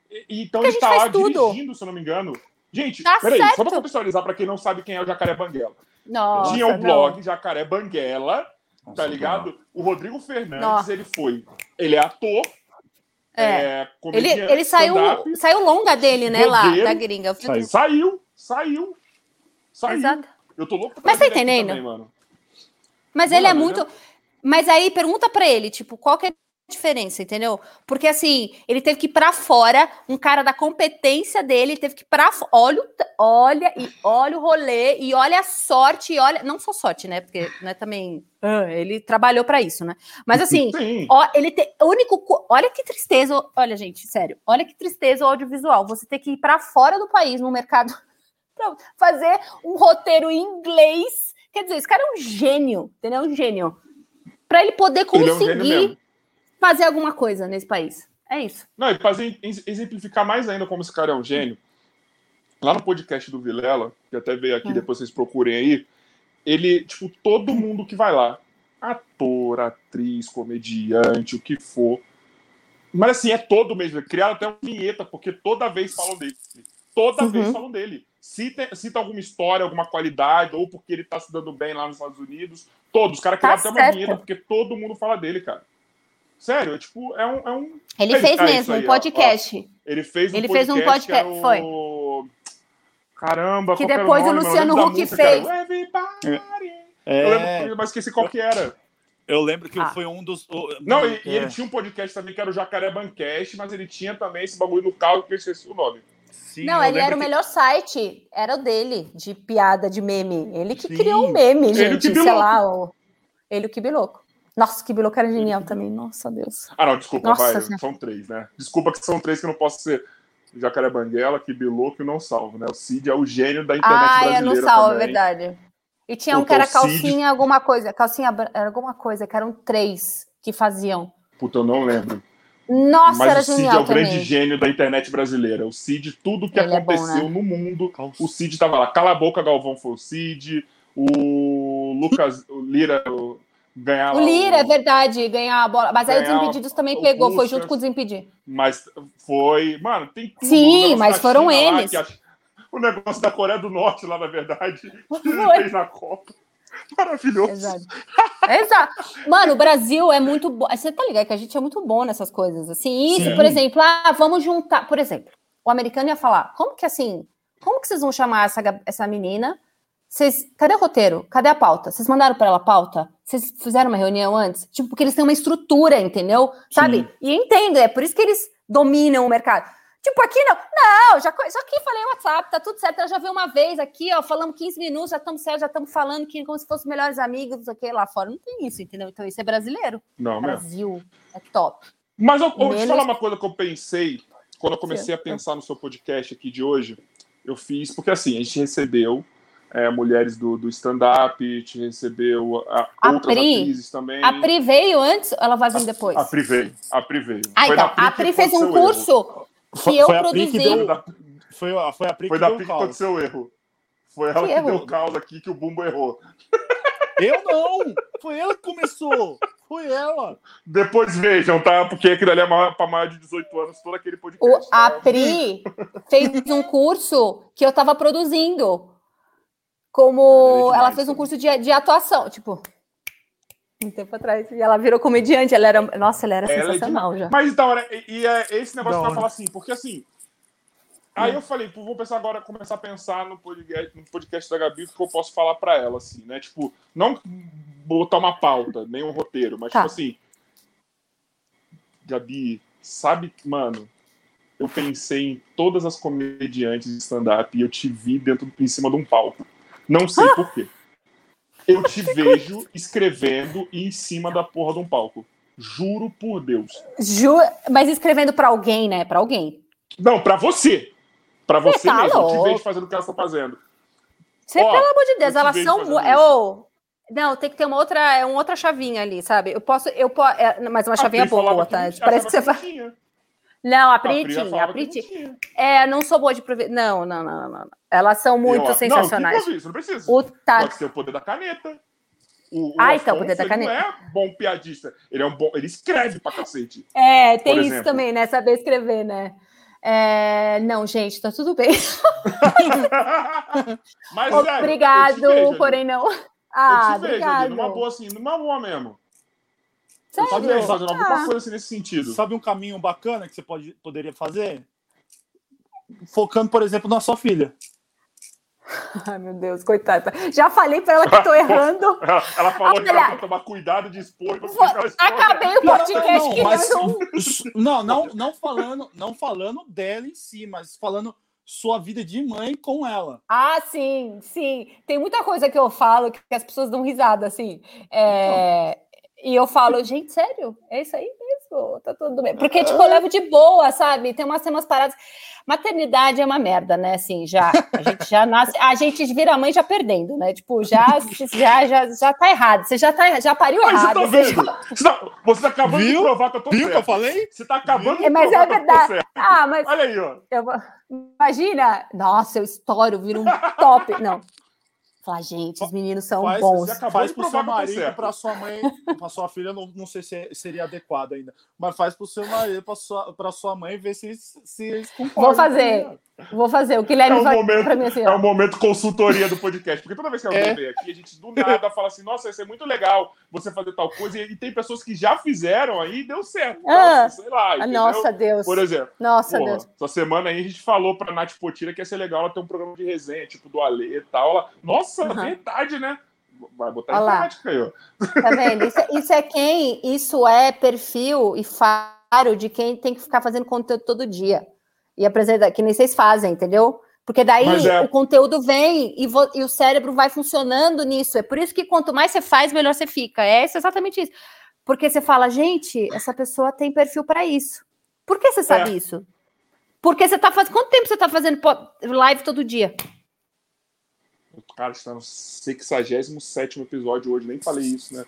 E, então ele tá lá tudo. dirigindo, se eu não me engano. Gente, tá peraí, certo. só pra contextualizar pra quem não sabe quem é o Jacaré Banguela. Nossa, Tinha o blog não. Jacaré Banguela, Nossa, tá ligado? Não. O Rodrigo Fernandes, Nossa. ele foi. Ele é ator. É. é ele, ele saiu, saiu longa dele, né, lá da gringa. Saiu, saiu. Saiu. saiu. Exato. Eu tô louco pra Mas tá entendendo? Também, mano. Mas mano, ele é muito. Mas aí pergunta para ele, tipo, qual que é diferença, entendeu? Porque assim, ele teve que ir para fora, um cara da competência dele teve que ir para olha, olha e olha o rolê e olha a sorte e olha, não só sorte, né? Porque não é também, ah, ele trabalhou para isso, né? Mas assim, *laughs* ó, ele tem único, olha que tristeza, olha gente, sério, olha que tristeza o audiovisual, você ter que ir para fora do país no mercado *laughs* para fazer um roteiro em inglês. Quer dizer, esse cara é um gênio, entendeu? Um gênio. Para ele poder conseguir ele é um fazer alguma coisa nesse país. É isso. Não, e fazer exemplificar mais ainda como esse cara é um gênio. Lá no podcast do Vilela, que até veio aqui, hum. depois vocês procurem aí, ele, tipo, todo mundo que vai lá, ator, atriz, comediante, o que for. Mas assim, é todo mesmo. Criaram até uma vinheta, porque toda vez falam dele. Toda uhum. vez falam dele. Cita, cita alguma história, alguma qualidade, ou porque ele tá se dando bem lá nos Estados Unidos. Todos. Os caras criaram tá até uma vinheta, porque todo mundo fala dele, cara. Sério, é tipo, é um. É um... Ele fez mesmo um podcast. Ele fez um Ele podcast. fez um podcast, que era o... foi. Caramba, Que depois o nome? Eu Luciano Huck música, fez. Everybody. É, Eu lembro, mas esqueci qual que era. eu lembro que Ah. foi um dos. o- Não, e, e é, ele tinha um podcast também que era o Jacaré Bancast, mas ele tinha também esse bagulho no carro que eu esqueci o nome. sim, Não, ele era o que- melhor site, era o dele, de piada, de meme. Ele que Sim. criou o meme, Ele, o gente, sei lá. O... Ele o Kibiloco. Nossa, o Kibiloco era genial também, nossa Deus. Ah, não, desculpa, Nossa vai. Senhora. São três, né? Desculpa que são três que eu não posso ser Jacaré Banguela, que Biloco e não salvo, né? O Cid é o gênio da internet Ah, eu brasileira não salvo, é verdade. E tinha um Puta, que era o Cid. calcinha alguma coisa, calcinha era alguma coisa, que eram três que faziam. Puta, eu não lembro. Nossa, era Mas o Cid genial é o também. grande gênio da internet brasileira. O Cid, tudo que Ele é bom, aconteceu né? no mundo, o Cid tava lá. Cala a boca, Galvão foi o Cid. O Lucas o Lira o- ganhar O lá Lira, é verdade, ganhar a bola. Mas aí o Desimpedidos também o pegou, foi junto com o Desimpedidos. Mas foi. Mano, tem tudo. Sim, O mas foram China lá, eles. que a- o negócio da Coreia do Norte, lá, na verdade, *laughs* que ele fez na Copa. Maravilhoso. Exato. Exato. Mano, o Brasil é muito bom. Você tá ligado que a gente é muito bom nessas coisas. Assim, isso, Sim. por exemplo, ah, vamos juntar. Por exemplo, o americano ia falar: como que assim? Como que vocês vão chamar essa, essa menina? Vocês, cadê o roteiro? Cadê a pauta? Vocês mandaram para ela a pauta? Vocês fizeram uma reunião antes? Tipo, porque eles têm uma estrutura, entendeu? Sabe? Sim. E entendo, é por isso que eles dominam o mercado. Tipo, aqui não. Não, já, já aqui falei WhatsApp, tá tudo certo. Eu já vi uma vez aqui, ó, falamos 15 minutos, já estamos certos, já estamos falando que como se fossem melhores amigos, não sei o que, lá fora. Não tem isso, entendeu? Então isso é brasileiro. Não, mesmo. Brasil é top. Mas eu, eu vou te Menos- falar uma coisa que eu pensei quando eu comecei a pensar no seu podcast aqui de hoje. Eu fiz, porque assim, a gente recebeu é, mulheres do, do stand-up, a gente recebeu a, A outras Pri- atrizes também. A Pri veio antes, ou ela vai vir depois? A Pri veio. A Pri veio. Ah, então, a Pri fez um erro. curso Foi- que eu foi a produzi. deu- Foi da- Foi, a- foi a Pri Foi que da deu Pri o que aconteceu o erro. Foi ela Que que, erro? deu o caos aqui que o Bumbo errou. Eu não! Foi ela que começou! Foi ela! Depois vejam, tá? Porque aquilo ali é para maior de 18 anos, todo aquele podcast. O, a tá? Pri fez um curso que eu tava produzindo. É Como demais, ela fez um também. curso de, de atuação, tipo. Um tempo atrás. E ela virou comediante. Ela era. Nossa, ela era Ela é sensacional já. Mas da hora, e, e é esse negócio hora. falar assim, porque assim. Aí eu falei, pô, vou pensar agora, começar a pensar no podcast, no podcast da Gabi, o que eu posso falar pra ela, assim, né? Tipo, não botar uma pauta, nem um roteiro, mas Tá. tipo assim. Gabi, sabe, mano, eu pensei em todas as comediantes de stand-up e eu te vi dentro em cima de um palco. Não sei por quê. *laughs* Eu te vejo escrevendo em cima da porra de um palco. Juro por Deus. Ju... Mas escrevendo pra alguém, né? Pra alguém. Não, pra você. Pra você tá mesmo. Eu te louco. vejo fazendo o que elas estão fazendo. Você, Ó, pelo amor de Deus, elas são. É o. Não, tem que ter uma outra, é uma outra chavinha ali, sabe? Eu posso, eu posso, é, mas uma chavinha boa, tá? Parece que você vai. Não, a Pri a. É, não sou boa de prever. Não, não, não, não, não. Elas são muito Eu- sensacionais. Não, não precisa. o tá. Pode ser o poder da caneta. O, o Ah, então, Afonso, poder da ele caneta. não é bom piadista. Ele é um bom. Ele escreve pra cacete. É, tem isso exemplo. também, né? Saber escrever, né? É, não, gente, tá tudo bem. *laughs* Mas, *laughs* eu Obrigado, vejo, porém não. Eu Ah, te vejo ali, obrigado. numa boa assim, numa boa mesmo. Sério? Fazendo alguma Ah. coisa assim nesse sentido. Sabe um caminho bacana que você pode, poderia fazer? Focando, por exemplo, na sua filha. *laughs* Ai, meu Deus, coitada. Já falei pra ela que tô errando. Ela, *laughs* ela falou que ela que tomar cuidado de expor. *laughs* Acabei o podcast não, mas- um. Não, não, não falando, não falando dela em si, mas falando sua vida de mãe com ela. Ah, sim, sim. Tem muita coisa que eu falo que as pessoas dão risada, assim. É, E eu falo, gente, sério? É isso aí mesmo? Tá tudo bem. Porque, tipo, eu levo de boa, sabe? Tem umas, tem umas paradas. Maternidade é uma merda, né? Assim, já. A gente já nasce. A gente vira mãe já perdendo, né? Tipo, já, já, já, já tá errado. Você já, tá, já pariu Mas você errado. tá você vendo? já- Você tá, você tá acabando Viu? de provar que eu tô Viu o que eu certo. falei? Você tá acabando de É, mas provar é que eu tô verdade. certo. Ah, mas Olha aí, ó. eu imagina. Nossa, eu estouro, viro um top. Não. Falar, gente, os meninos são Faz, bons. você acabou faz de pro seu marido, pra sua mãe, pra sua filha, não, não sei se é- seria adequado ainda, mas faz pro seu marido, pra sua, pra sua mãe, ver se, se eles concordam. Vou fazer. Vou fazer. O Guilherme É o vai momento- pra mim assim, É ó. o momento consultoria do podcast. Porque toda vez que alguém É. vem aqui, a gente do nada fala assim: nossa, isso é muito legal você fazer tal coisa. E, e tem pessoas que já fizeram aí e deu certo. Então, Ah. assim, sei lá. Ah, entendeu? Nossa, Deus. Por exemplo, Nossa, porra, Deus. essa semana aí a gente falou pra Nath Potira que ia ser legal ela ter um programa de resenha, tipo do Alê e tal. Ela, nossa, Aham. verdade, né? Vai botar Olha em prática aí, ó. Tá vendo? Isso, é- isso é quem? Isso é perfil e faro de quem tem que ficar fazendo conteúdo todo dia. E apresentar, que nem vocês fazem, entendeu? Porque daí é- o conteúdo vem e, vo- e o cérebro vai funcionando nisso. É por isso que quanto mais você faz, melhor você fica. É isso, exatamente isso. Porque você fala, gente, essa pessoa tem perfil para isso. Por que você sabe É. isso? Porque você tá fazendo. Quanto tempo você tá fazendo live todo dia? Cara, está no 67 episódio hoje, nem falei isso, né?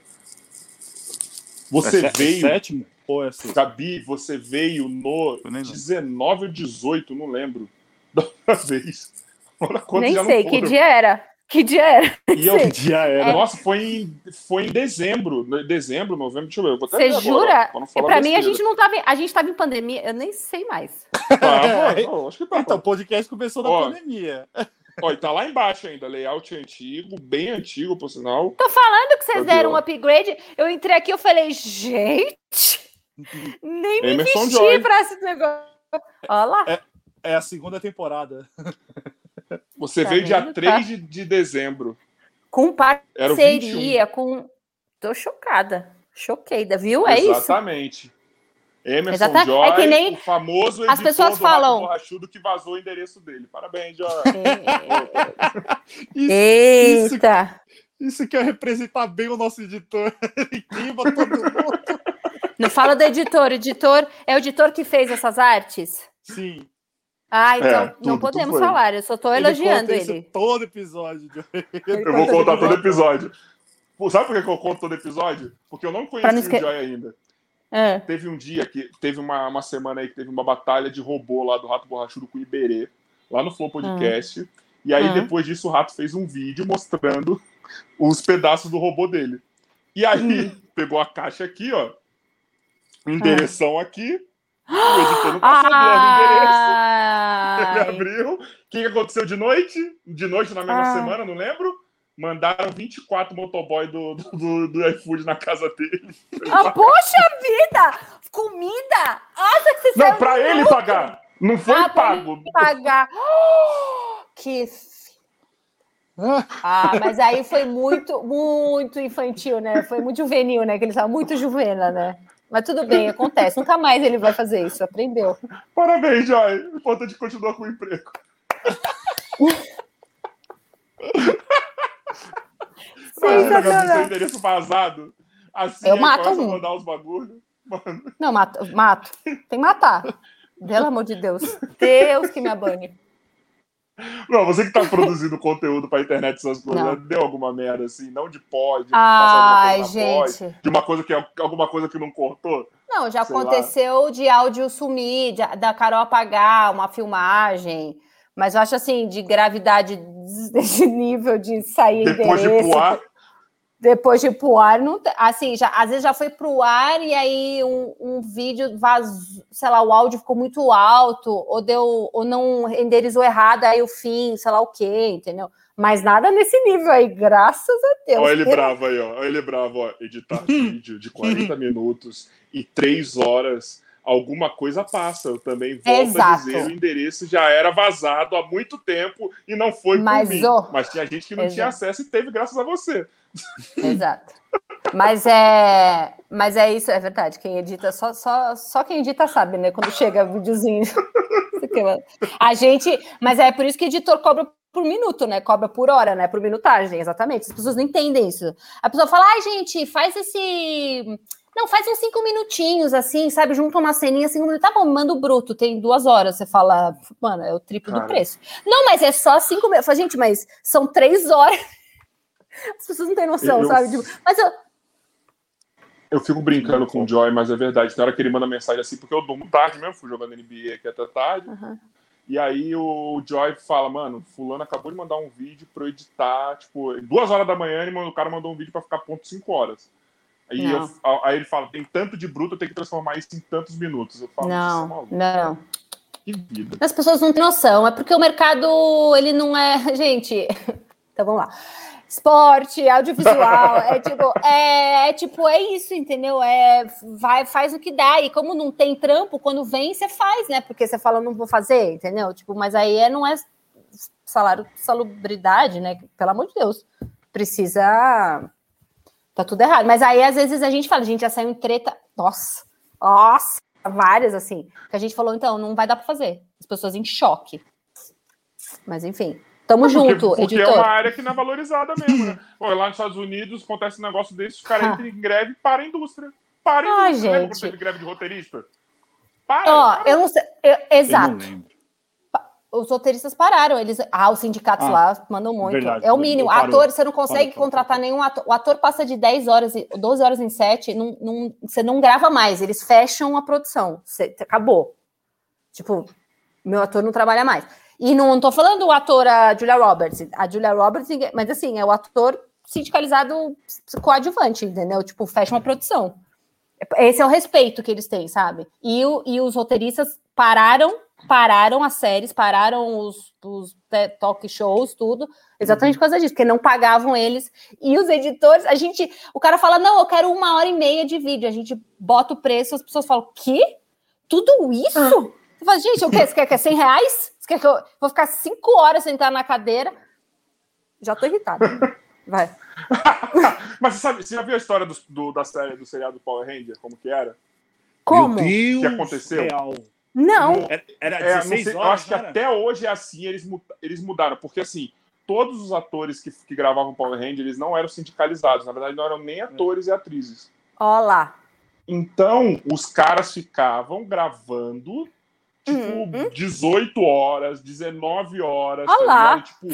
Você É é veio, sétimo? Ou é sexto? Gabi, você veio no Eu nem lembro. 19 ou 18, não lembro, *laughs* da outra vez. Nem já não sei que dia era. Que dia era? E eu, sei. Já era. Nossa, foi em, foi em dezembro, dezembro, novembro, deixa eu ver. eu Vou até Você ver agora, jura? pra não falar Pra mim, a gente não tava. em- A gente tava em pandemia, eu nem sei mais. *laughs* Tava, não, acho que tava. Então, o podcast começou na Ó. pandemia. *laughs* Ó, e tá lá embaixo ainda, layout antigo, bem antigo, por sinal. Tô falando que vocês Cadê, deram um upgrade. Eu entrei aqui eu falei, gente, nem me Emerson vesti Joy. pra esse negócio. Olha lá. É a segunda temporada. *laughs* Você Tá veio dia vendo? 3 Tá. de, de dezembro. Com Era o 21. parceria, com. Tô chocada. Choqueida, viu? É isso. Exatamente. Emerson Exata- é Joy, que nem o famoso as editor pessoas do Rato falam. Borrachudo que vazou o endereço dele. Parabéns, Joy. *laughs* Isso, isso, Eita! isso quer representar bem o nosso editor. *laughs* Ele queima todo mundo. Não fala do editor. O editor é o editor que fez essas artes? Sim. Ah, então É, não tudo, podemos tudo foi. falar. Eu só ele elogiando conta isso ele. todo episódio. Eu vou contar todo episódio. Sabe por que eu conto todo episódio? Porque eu não Pra não esque- o Joy ainda. Ah, Teve um dia que teve uma, uma semana aí que teve uma batalha de robô lá do Rato Borrachudo com o Iberê, lá no Flow Podcast. E aí, Hum. depois disso, o Rato fez um vídeo mostrando os pedaços do robô dele. E aí, Hum. *laughs* pegou a caixa aqui, ó. *laughs* O endereção aqui. O editor não passou Ah! do endereço. Ele abriu. O que, aconteceu de noite? De noite na mesma Ah. semana, não lembro. Mandaram 24 motoboy do, do, do, iFood na casa dele. Ah, poxa vida! Comida! Nossa, que Não, pra ele pagar. Não foi Ah, pago. pagar. *gasps* Que. f- Ah, mas aí foi muito, muito infantil, né? Foi muito juvenil, né? Que ele estava muito juvena, né? Mas tudo bem, acontece. Nunca mais ele vai fazer isso, aprendeu. Parabéns, Joy. O importante é que continua com o emprego. *laughs* Sensacional. endereço vazado. Assim Eu aí mato um. mandar os bagulhos. Mano, Não, mato, mato. Tem que matar. Pelo amor de Deus. Deus que me abane. Não, você que tá produzindo *laughs* conteúdo pra internet, essas coisas, Não. deu alguma merda assim? Não de pó, de Ai, gente. de uma coisa que, alguma coisa que não cortou? Não, já Sei lá. aconteceu de áudio sumir, de- da Carol apagar uma filmagem. Mas eu acho assim, de gravidade *laughs* desse nível de sair Depois de endereço, pro ar, depois de ir pro ar, não assim, já, às vezes já foi pro ar e aí um, um vídeo vazou, sei lá, o áudio ficou muito alto, ou deu, ou não renderizou errado, aí o fim, sei lá o quê, entendeu? Mas nada nesse nível aí, graças a Deus. Olha ele Pelo- bravo aí, ó. Olha ele bravo, ó. Editar *laughs* vídeo de 40 minutos e 3 horas, alguma coisa passa. Eu também volto a dizer, o endereço já era vazado há muito tempo e não foi por Mas, mim. ó, Mas tinha gente que não tinha exato. acesso e teve graças a você. Exato. Mas é, mas é isso, é verdade. Quem edita, só, só, só quem edita sabe, né? Quando chega videozinho. *laughs* A gente, mas é por isso que editor cobra por minuto, né? Cobra por hora, né? Por minutagem, exatamente. As pessoas não entendem isso. A pessoa fala, ai, gente, faz esse. Não, faz uns cinco minutinhos, assim, sabe? Junta uma ceninha, cinco minutos. Tá bom, manda o bruto, tem duas horas. Você fala, mano, é o triplo do Cara. preço. Não, mas é só cinco minutos. Eu falo, gente, mas são três horas. *laughs* As pessoas não têm noção, Eu- sabe? Tipo, mas eu, Eu fico brincando com o Joy, mas é verdade. Tem hora que ele manda mensagem assim, porque eu durmo tarde mesmo, fui jogando NBA aqui até tarde. Uhum. E aí o Joy fala, mano, fulano acabou de mandar um vídeo pra eu editar, tipo, duas horas da manhã, ele mandou- o cara mandou um vídeo pra ficar ponto cinco horas. Aí, eu- aí ele fala, tem tanto de bruto, eu tenho que transformar isso em tantos minutos. Eu falo, "Você é Não, maluco." não. Que vida. As pessoas não têm noção. É porque o mercado, ele não é. *laughs* Gente, então vamos lá. Esporte, audiovisual, é *laughs* tipo, é, é, tipo, é isso, entendeu? É, vai, faz o que dá. E como não tem trampo, quando vem, você faz, né? Porque você fala, não vou fazer, entendeu? Tipo, mas aí é, não é salário salubridade, né? Pelo amor de Deus. Precisa. Tá tudo errado. Mas aí, às vezes, a gente fala, a gente já saiu em treta. Nossa, nossa, várias assim. Que a gente falou, então, não vai dar para fazer. As pessoas em choque. Mas enfim. Tamo porque, junto, porque editor. é uma área que não é valorizada mesmo, né? *laughs* Pô, lá nos Estados Unidos acontece um negócio desse, os caras entram em greve para a indústria. Para a Ai, indústria. Lembra gente. quando teve greve de roteirista? Para, Ó, para. eu não sei. eu- Eu exato. não lembro. Os roteiristas pararam. Eles, ah, os sindicatos Ah, lá mandam muito. verdade. é o mínimo. Parou. Ator, você não consegue Parou, contratar parou. nenhum ator. O ator passa de 10 horas, e 12 horas em 7, não, não- você não grava mais. Eles fecham a produção. Você- acabou. Tipo, meu ator não trabalha mais. E não tô falando o ator, a Julia Roberts. A Julia Roberts, mas assim, é o ator sindicalizado coadjuvante, entendeu? Tipo, fecha uma produção. Esse é o respeito que eles têm, sabe? E, o- e os roteiristas pararam, pararam as séries, pararam os, os te- talk shows, tudo, exatamente por causa disso, porque não pagavam eles. E os editores, a gente, o cara fala, não, eu quero uma hora e meia de vídeo, a gente bota o preço, as pessoas falam, que? Tudo isso? Você fala, gente, o quê? Você quer que é 100 reais? Você quer que eu vou ficar cinco horas sentada na cadeira? Já tô irritada. *laughs* Vai. *laughs* Mas você sabe, você já viu a história do, do- da série do seriado Power Ranger? Como que era? Como? Meu Deus, que aconteceu? real. Não. Era, era É, não 16 sei, eu horas, acho que não era? até hoje é assim, eles, eles mudaram, porque assim, todos os atores que, que gravavam Power Ranger, eles não eram sindicalizados, na verdade não eram nem atores e atrizes. Ó lá. Então, os caras ficavam gravando, tipo, Uhum. 18 horas, 19 horas, Olha lá. ligado? Tipo,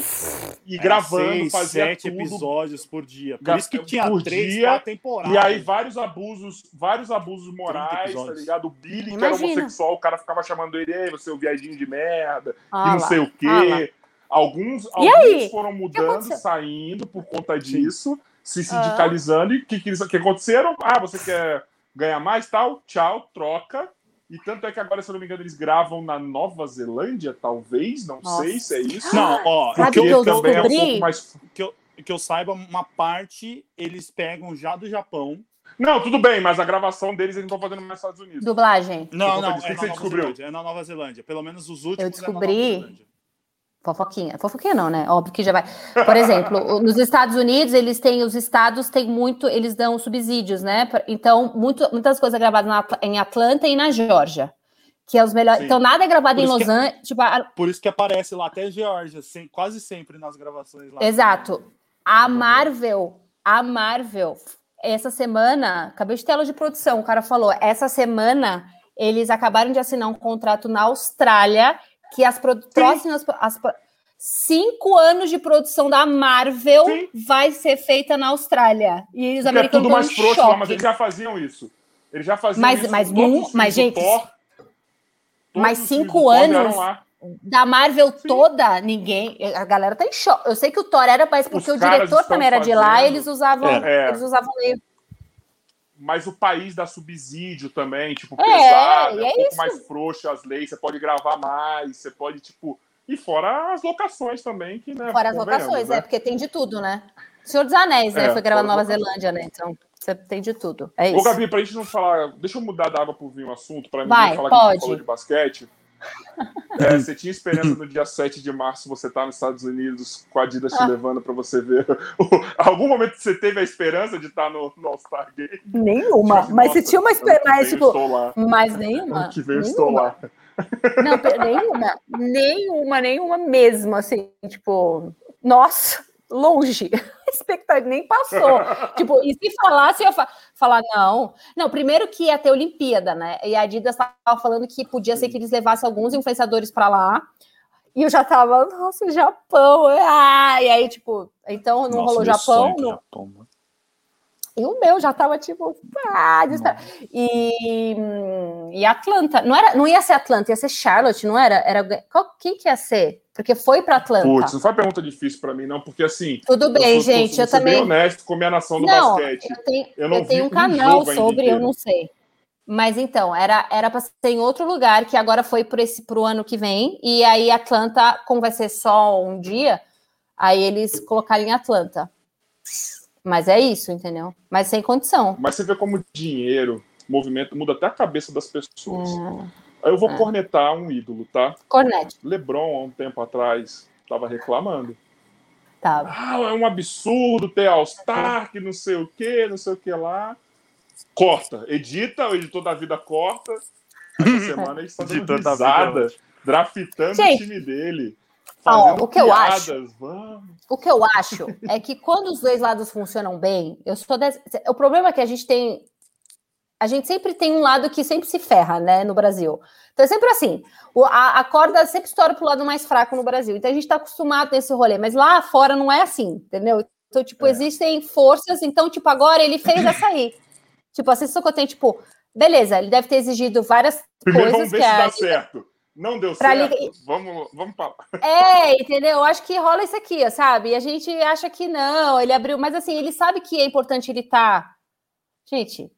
e Era gravando, seis, fazia sete tudo. episódios por dia. Por isso que tinha por três, dia, quatro temporadas. E aí, vários abusos, vários abusos morais, tá ligado? O Billy, que era Imagina. homossexual, o cara ficava chamando ele, ei, você é o viadinho de merda, Ó e não lá. sei o quê. Ah alguns E alguns aí? foram mudando, saindo por conta disso, se Ah. sindicalizando. E o que, que, que aconteceram? Ah, você quer ganhar mais, tal? Tchau, troca. E tanto é que agora, se eu não me engano, eles gravam na Nova Zelândia, talvez, não Nossa. sei se é isso. Não, ó, Sabe o que, eu, também é um descobri? pouco mais. que, eu, que eu saiba, uma parte eles pegam já do Japão. Não, tudo bem, mas a gravação deles eles não estão fazendo mais nos Estados Unidos. Dublagem. Não, conta não, disso. O é que na você Nova descobriu? Zelândia. É na Nova Zelândia. Pelo menos os últimos Eu é na descobri- Nova Zelândia. Fofoquinha. Fofoquinha não, né? Óbvio que já vai. Por exemplo, nos Estados Unidos, eles têm, os estados têm muito, eles dão subsídios, né? Então, muito, muitas coisas gravadas na em Atlanta e na Geórgia. Que é os melhores. Sim. Então, nada é gravado Por em Los que- Angeles. Tipo, a- Por isso que aparece lá até Geórgia, sem- quase sempre nas gravações lá. Exato. A Marvel, a Marvel, essa semana, acabei de tela de produção, o cara falou, essa semana eles acabaram de assinar um contrato na Austrália que as pro- próximas as cinco anos de produção da Marvel Sim. vai ser feita na Austrália. E os Porque é americanos tudo mais lá, choque. mas eles já faziam isso. Eles já faziam Mas- isso. mas os mas, gente, Thor, mas cinco anos-. Da Marvel toda, ninguém. A galera tá em choque. Eu sei que o Thor era, mas porque Os o diretor também era de lá, eles usavam, É. eles usavam Mas o país dá subsídio também, tipo, É, pesado, é um é pouco isso. mais frouxo as leis, você pode gravar mais, você pode, tipo. E fora as locações também, que, né? Fora as locações, né? é, porque tem de tudo, né? Senhor dos Anéis, né? É, Foi gravado na Nova Zelândia, né? Então, você tem de tudo. É Ô, isso. Gabi, pra gente não falar. Deixa eu mudar da água pro vinho o assunto, pra Vai, ninguém falar que a pode. gente falou de basquete. É, você tinha esperança no dia 7 de março você tá nos Estados Unidos com a Adidas te Ah. levando pra você ver. *laughs* Algum momento você teve a esperança de estar no, no All-Star Game? Nenhuma. Tipo, mas você tinha uma esperança, tipo, mas nenhuma. Que eu nenhuma. estou lá. Não, nenhuma. Nenhuma, nenhuma mesmo, assim, tipo, nossa, longe. *laughs* A expectativa nem passou. *laughs* tipo, e se falasse, eu ia fa- falar, não. Não, primeiro que ia ter Olimpíada, né? E a Adidas tava falando que podia ser que eles levassem alguns influenciadores para lá. E eu já tava, nossa, Japão. Ah! E aí, tipo, então não Nossa, rolou Japão. sonho não- Japão. E o meu já tava tipo, ah. E, e Atlanta, não era, não ia ser Atlanta, ia ser Charlotte, não era? Era qual, quem que ia ser? Porque foi para Atlanta. Putz, não foi pergunta difícil pra mim, não, porque assim. Tudo bem, eu sou, gente, sou, eu sou bem também. honesto com a minha nação do Não, basquete. eu tenho, Eu não eu tenho um canal sobre, eu não sei. Mas então, era era para ser em outro lugar, que agora foi para esse pro ano que vem, e aí Atlanta, como vai ser só um dia, aí eles colocaram em Atlanta. Mas é isso, entendeu? Mas sem condição. Mas você vê como dinheiro, movimento, muda até a cabeça das pessoas. Aí eu vou É. cornetar um ídolo, tá? Cornete, LeBron, há um tempo atrás, estava reclamando. tá. Ah, é um absurdo ter All-Star, que não sei o que, não sei o que lá. Corta, edita, o editor da vida corta. Essa *laughs* semana ele está dando risada, draftando Gente, o time dele. Ó, o que eu piadas. acho- Vamos. O que eu acho *laughs* é que quando os dois lados funcionam bem, eu sou dessa... O problema é que a gente tem. A gente sempre tem um lado que sempre se ferra, né, no Brasil. Então é sempre assim: o- a, a corda sempre estoura pro lado mais fraco no Brasil. Então a gente tá acostumado nesse rolê, mas lá fora não é assim, entendeu? Então, tipo, É. existem forças, então, tipo, agora ele fez *coughs* essa aí. tipo, a sensação que eu tenho, tipo, beleza, ele deve ter exigido várias Primeiro coisas vamos ver que se a dá certo. Não deu Pra certo? liga- Vamos, vamos lá. *laughs* É, entendeu? Eu acho que rola isso aqui, sabe? E a gente acha que não, ele abriu, mas assim, ele sabe que é importante ele estar. Gente,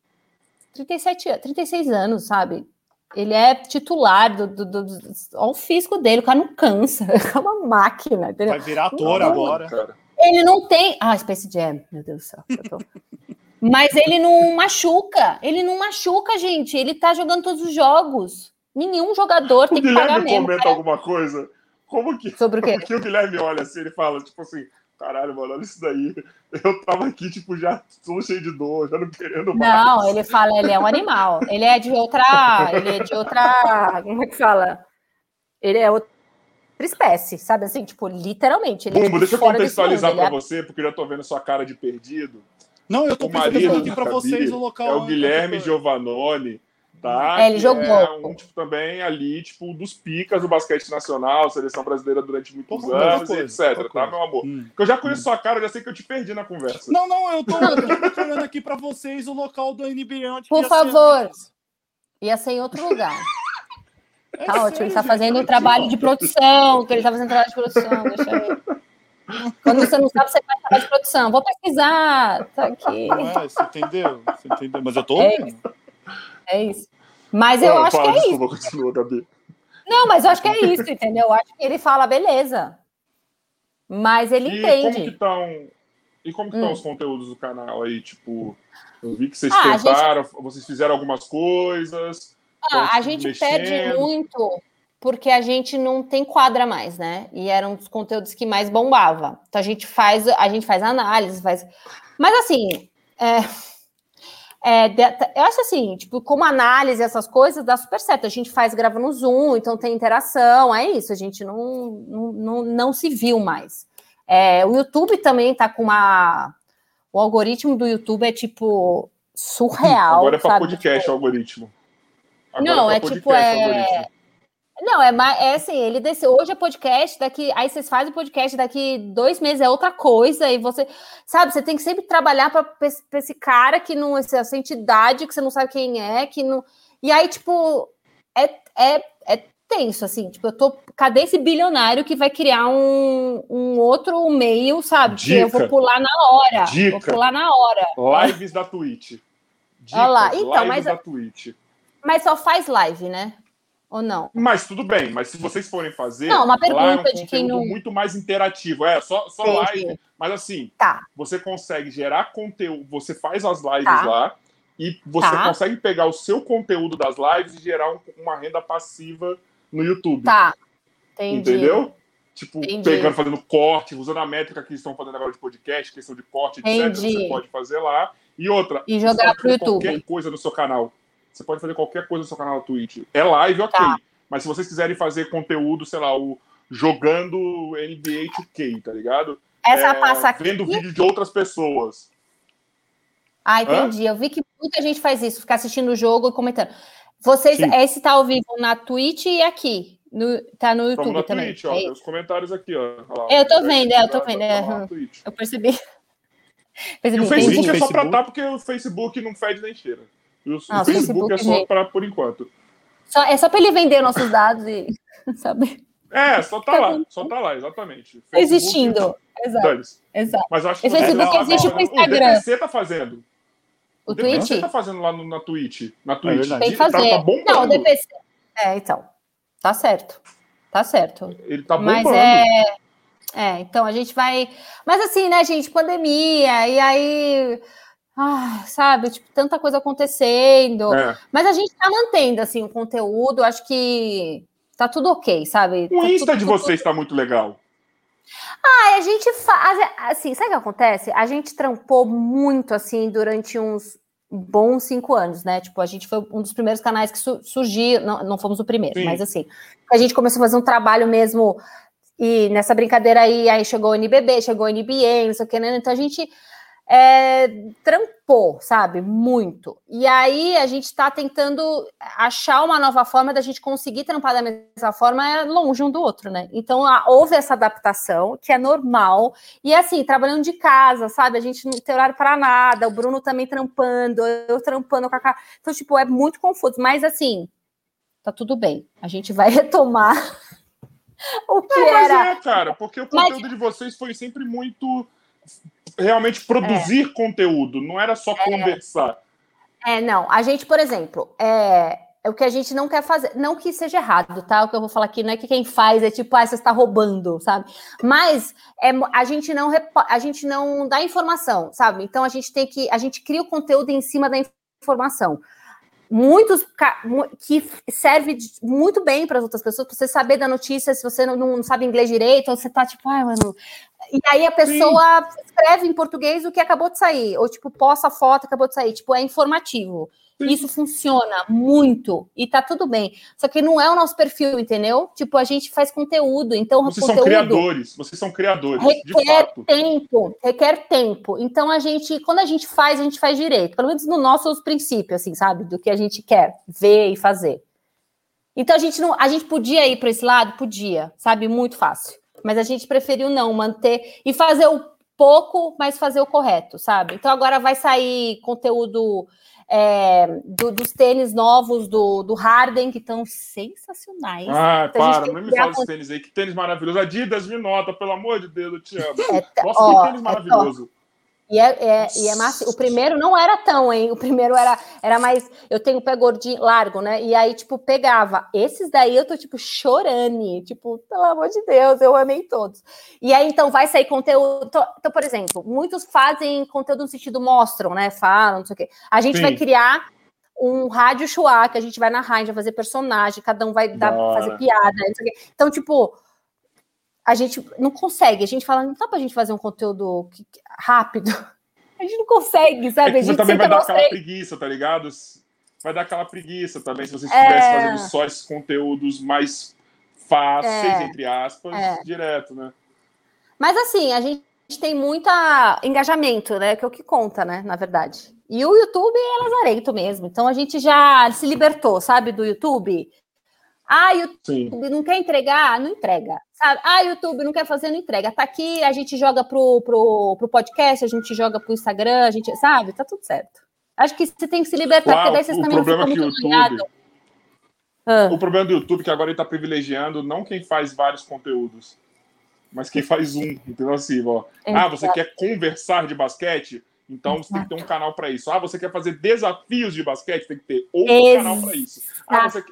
37 anos, 36 anos, sabe? Ele é titular do, do, do, do- Olha o físico dele, o cara não cansa, *laughs* é uma máquina, entendeu? Vai virar ator Não, agora. Cara. Ele não tem. Ah, Space Jam, meu Deus do céu. tô- *laughs* Mas ele não machuca. Ele não machuca, gente. Ele tá jogando todos os jogos. Nenhum jogador O tem que pagar Guilherme mesmo. comenta alguma coisa. Como que, Sobre o quê? como que o Guilherme olha assim? Ele fala, tipo assim, caralho, mano, olha isso daí. Eu tava aqui, tipo, já todo cheio de dor, já não querendo mais. Não, ele fala, ele é um animal. Ele é de outra. Ele é de outra. Como é que fala? Ele é outra espécie, sabe assim? Tipo, literalmente. Ele é, Bumbo, tipo, deixa eu contextualizar ele é- você, porque eu já tô vendo sua cara de perdido. Não, eu tô O marido aqui Gabi vocês o local. É o Guilherme Giovanoni, tá? É, ele Que jogou. É um, tipo, também ali, tipo, dos picas do basquete nacional, seleção brasileira durante muitos anos, coisa, etc, tá, meu amor? Hum. Porque eu já conheço sua cara, já sei que eu te perdi na conversa. Não, não, eu tô, eu tô *laughs* procurando aqui pra vocês o local do NBA onde Por ia ser- favor. Ia ser em outro lugar. É Tá ótimo, ele tá fazendo trabalho de produção, que ele tá fazendo trabalho de produção, deixa eu... Quando você não sabe, você faz trabalho de produção. Vou pesquisar, tá aqui. Não é, você entendeu? Você entendeu? Mas eu tô ouvindo. É isso. Mas eu Ah, acho que é isso. continua, Gabi. Não, mas eu acho que é isso, entendeu? Eu acho que ele fala, beleza. Mas ele E como que entende. estão e como que estão Hum. os conteúdos do canal aí, tipo, eu vi que vocês Ah, a gente- tentaram, vocês fizeram algumas coisas. Ah, a gente mexendo. perde muito porque a gente não tem quadra mais, né? E eram os conteúdos que mais bombava. Então a gente faz, a gente faz análise, faz. Mas assim, é, é, eu acho assim, tipo, como análise essas coisas dá super certo. A gente faz grava no Zoom, então tem interação, é isso. A gente não não, não, não se viu mais. É, o YouTube também tá com uma o algoritmo do YouTube é tipo surreal. Agora é para podcast Tipo, o algoritmo. Agora Não, pra é tipo, podcast o é-. Não, é, é assim, ele desceu. Hoje é podcast, daqui. Aí vocês fazem o podcast, daqui dois meses é outra coisa, e você. Sabe, você tem que sempre trabalhar para esse cara que não. Essa, entidade que você não sabe quem é, que não. E aí, tipo, é, é, é tenso, assim. Tipo, eu tô. Cadê esse bilionário que vai criar um, um outro meio, sabe? Que eu Dica. vou pular na hora. Dica. Vou pular na hora. Lives da Twitch. Dicas, Olha lá, então, lives mas- da Twitch. Mas só faz live, né? Ou não? Mas tudo bem, mas se vocês forem fazer, Não, uma lá é um pergunta de quem conteúdo não- muito mais interativo. É, só, só Entendi. live, mas assim, Tá. você consegue gerar conteúdo, você faz as lives Tá. lá e você Tá. consegue pegar o seu conteúdo das lives e gerar um- uma renda passiva no YouTube. Tá. Entendi. Entendeu? Tipo, Entendi. pegando, fazendo corte, usando a métrica que estão fazendo agora de podcast, questão de corte, etc. Entendi. Você pode fazer lá. E outra, E jogar pro YouTube. qualquer coisa no seu canal. Você pode fazer qualquer coisa no seu canal na Twitch. É live, ok. Tá. Mas se vocês quiserem fazer conteúdo, sei lá, o jogando NBA 2K, tá ligado? Essa É, passa aqui. Vendo vídeo de outras pessoas. Ah, entendi. Eu vi que muita gente faz isso, ficar assistindo o jogo e comentando. Vocês, Sim. esse tá ao vivo na Twitch e aqui. No, tá no YouTube na também. Twitch, ó. É os comentários aqui, ó. Lá, Eu tô vendo, é, eu tô vendo, tá é. Eu percebi. E percebi. o entendi. Facebook é só pra Facebook. tá, porque o Facebook não fede nem cheira. E o, o Ah, o Facebook, Facebook, é só pra por enquanto. Só- é só para ele vender nossos dados e *laughs* saber. É, só tá lá, só tá lá, exatamente. Facebook- Existindo. Exato, exato. Mas acho que Esse Facebook você- existe o pro Instagram. DPC tá fazendo. O, O DPC Twitch? tá fazendo lá no- na Twitch. Na Twitch. verdade. Tem que Tá- fazer. Tá, bombando. não, o DPC. É, então. Tá certo. Tá certo. Ele tá bombando. Mas é. É, então a gente vai. Mas assim, né, gente, pandemia, e aí. Ah, sabe, tipo, tanta coisa acontecendo. É. Mas a gente tá mantendo, assim, o conteúdo, acho que tá tudo ok, sabe? O Tá Insta tudo- de tudo- vocês tá muito legal. Aí a gente faz. Assim, sabe o que acontece? A gente trampou muito, assim, durante uns bons cinco anos, né? Tipo, a gente foi um dos primeiros canais que su- surgiu. Não, não fomos o primeiro, Sim. mas assim, a gente começou a fazer um trabalho mesmo. E nessa brincadeira aí, aí chegou o NBB, chegou o NBA, não sei o que, né? Então a gente é, trampou, sabe? Muito. E aí a gente tá tentando achar uma nova forma da gente conseguir trampar da mesma forma é longe um do outro, né? Então houve essa adaptação, que é normal. E assim, trabalhando de casa, sabe? A gente não tem horário para nada, o Bruno também trampando, eu trampando com a cara. Então, tipo, é muito confuso. Mas assim, tá tudo bem. A gente vai *laughs* retomar o que Não, mas era. é, cara, porque o Mas- conteúdo de vocês foi sempre muito realmente produzir conteúdo, não era só conversar. É, não. A gente, por exemplo, é, é o que a gente não quer fazer. Não que seja errado, tá? O que eu vou falar aqui não é que quem faz é tipo, ah, você está roubando, sabe? Mas é, a gente não a gente não dá informação, sabe? Então a gente tem que a gente cria o conteúdo em cima da informação. Muitos que serve muito bem para as outras pessoas, para você saber da notícia, se você não, não sabe inglês direito, ou você tá tipo, ai, mano. E aí a pessoa escreve em português o que acabou de sair, ou tipo, posta a foto que acabou de sair, tipo, é informativo. Isso funciona muito e tá tudo bem. Só que não é o nosso perfil, entendeu? Tipo, a gente faz conteúdo, então Vocês são conteúdo criadores, vocês são criadores, de requer tempo, requer tempo. Então a gente, quando a gente faz, a gente faz direito, pelo menos no nosso princípio, assim, sabe, do que a gente quer ver e fazer. Então a gente não, a gente podia ir para esse lado, podia, sabe, muito fácil. Mas a gente preferiu não manter e fazer o pouco, mas fazer o correto, sabe? Então agora vai sair conteúdo é, do- dos tênis novos do, do Harden que estão sensacionais. Ah, Então, para, não me fala desse tênis aí, que tênis maravilhoso. Adidas, me nota, pelo amor de Deus, eu te amo. *laughs* É, Nossa, ó, que tênis é maravilhoso. E é, é, e é massa. O primeiro não era tão, hein? O primeiro era, era mais. Eu tenho o pé gordinho, largo, né? E aí, tipo, pegava. Esses daí eu tô, tipo, chorando. Tipo, pelo amor de Deus, eu amei todos. E aí, então, vai sair conteúdo. Então, por exemplo, muitos fazem conteúdo no sentido mostram, né? Falam, não sei o quê. A gente Sim. vai criar um rádio chua, que a gente vai narrar, a gente vai fazer personagem, cada um vai dar, fazer piada, não sei o quê. Então, tipo, a gente não consegue. A gente fala, não dá pra gente fazer um conteúdo rápido. *laughs* A gente não consegue, É sabe? que a você gente também vai dar aquela preguiça, tá ligado? Vai dar aquela preguiça também, se vocês É. estivessem fazendo só esses conteúdos mais fáceis, É. entre aspas, É. direto, né? Mas assim, a gente tem muito engajamento, né? Que é o que conta, né? Na verdade. E o YouTube é lazarento mesmo. Então a gente já se libertou, sabe, do YouTube. Ah, Sim. YouTube não quer entregar? Não entrega. Sabe? Ah, YouTube não quer fazer, não entrega. Tá aqui, a gente joga pro, pro, pro podcast, a gente joga pro Instagram, a gente, sabe? Tá tudo certo. Acho que você tem que se libertar, Uau, porque daí vocês o também não problema ficam é que o muito YouTube. ligados. Ah, O problema do YouTube é que agora ele tá privilegiando não quem faz vários conteúdos, mas quem faz um. Entendeu assim, ó. Ah, você quer conversar de basquete? Então você tem que ter um canal para isso. Ah, você quer fazer desafios de basquete? Tem que ter outro Ex- canal para isso. Ah, você quer...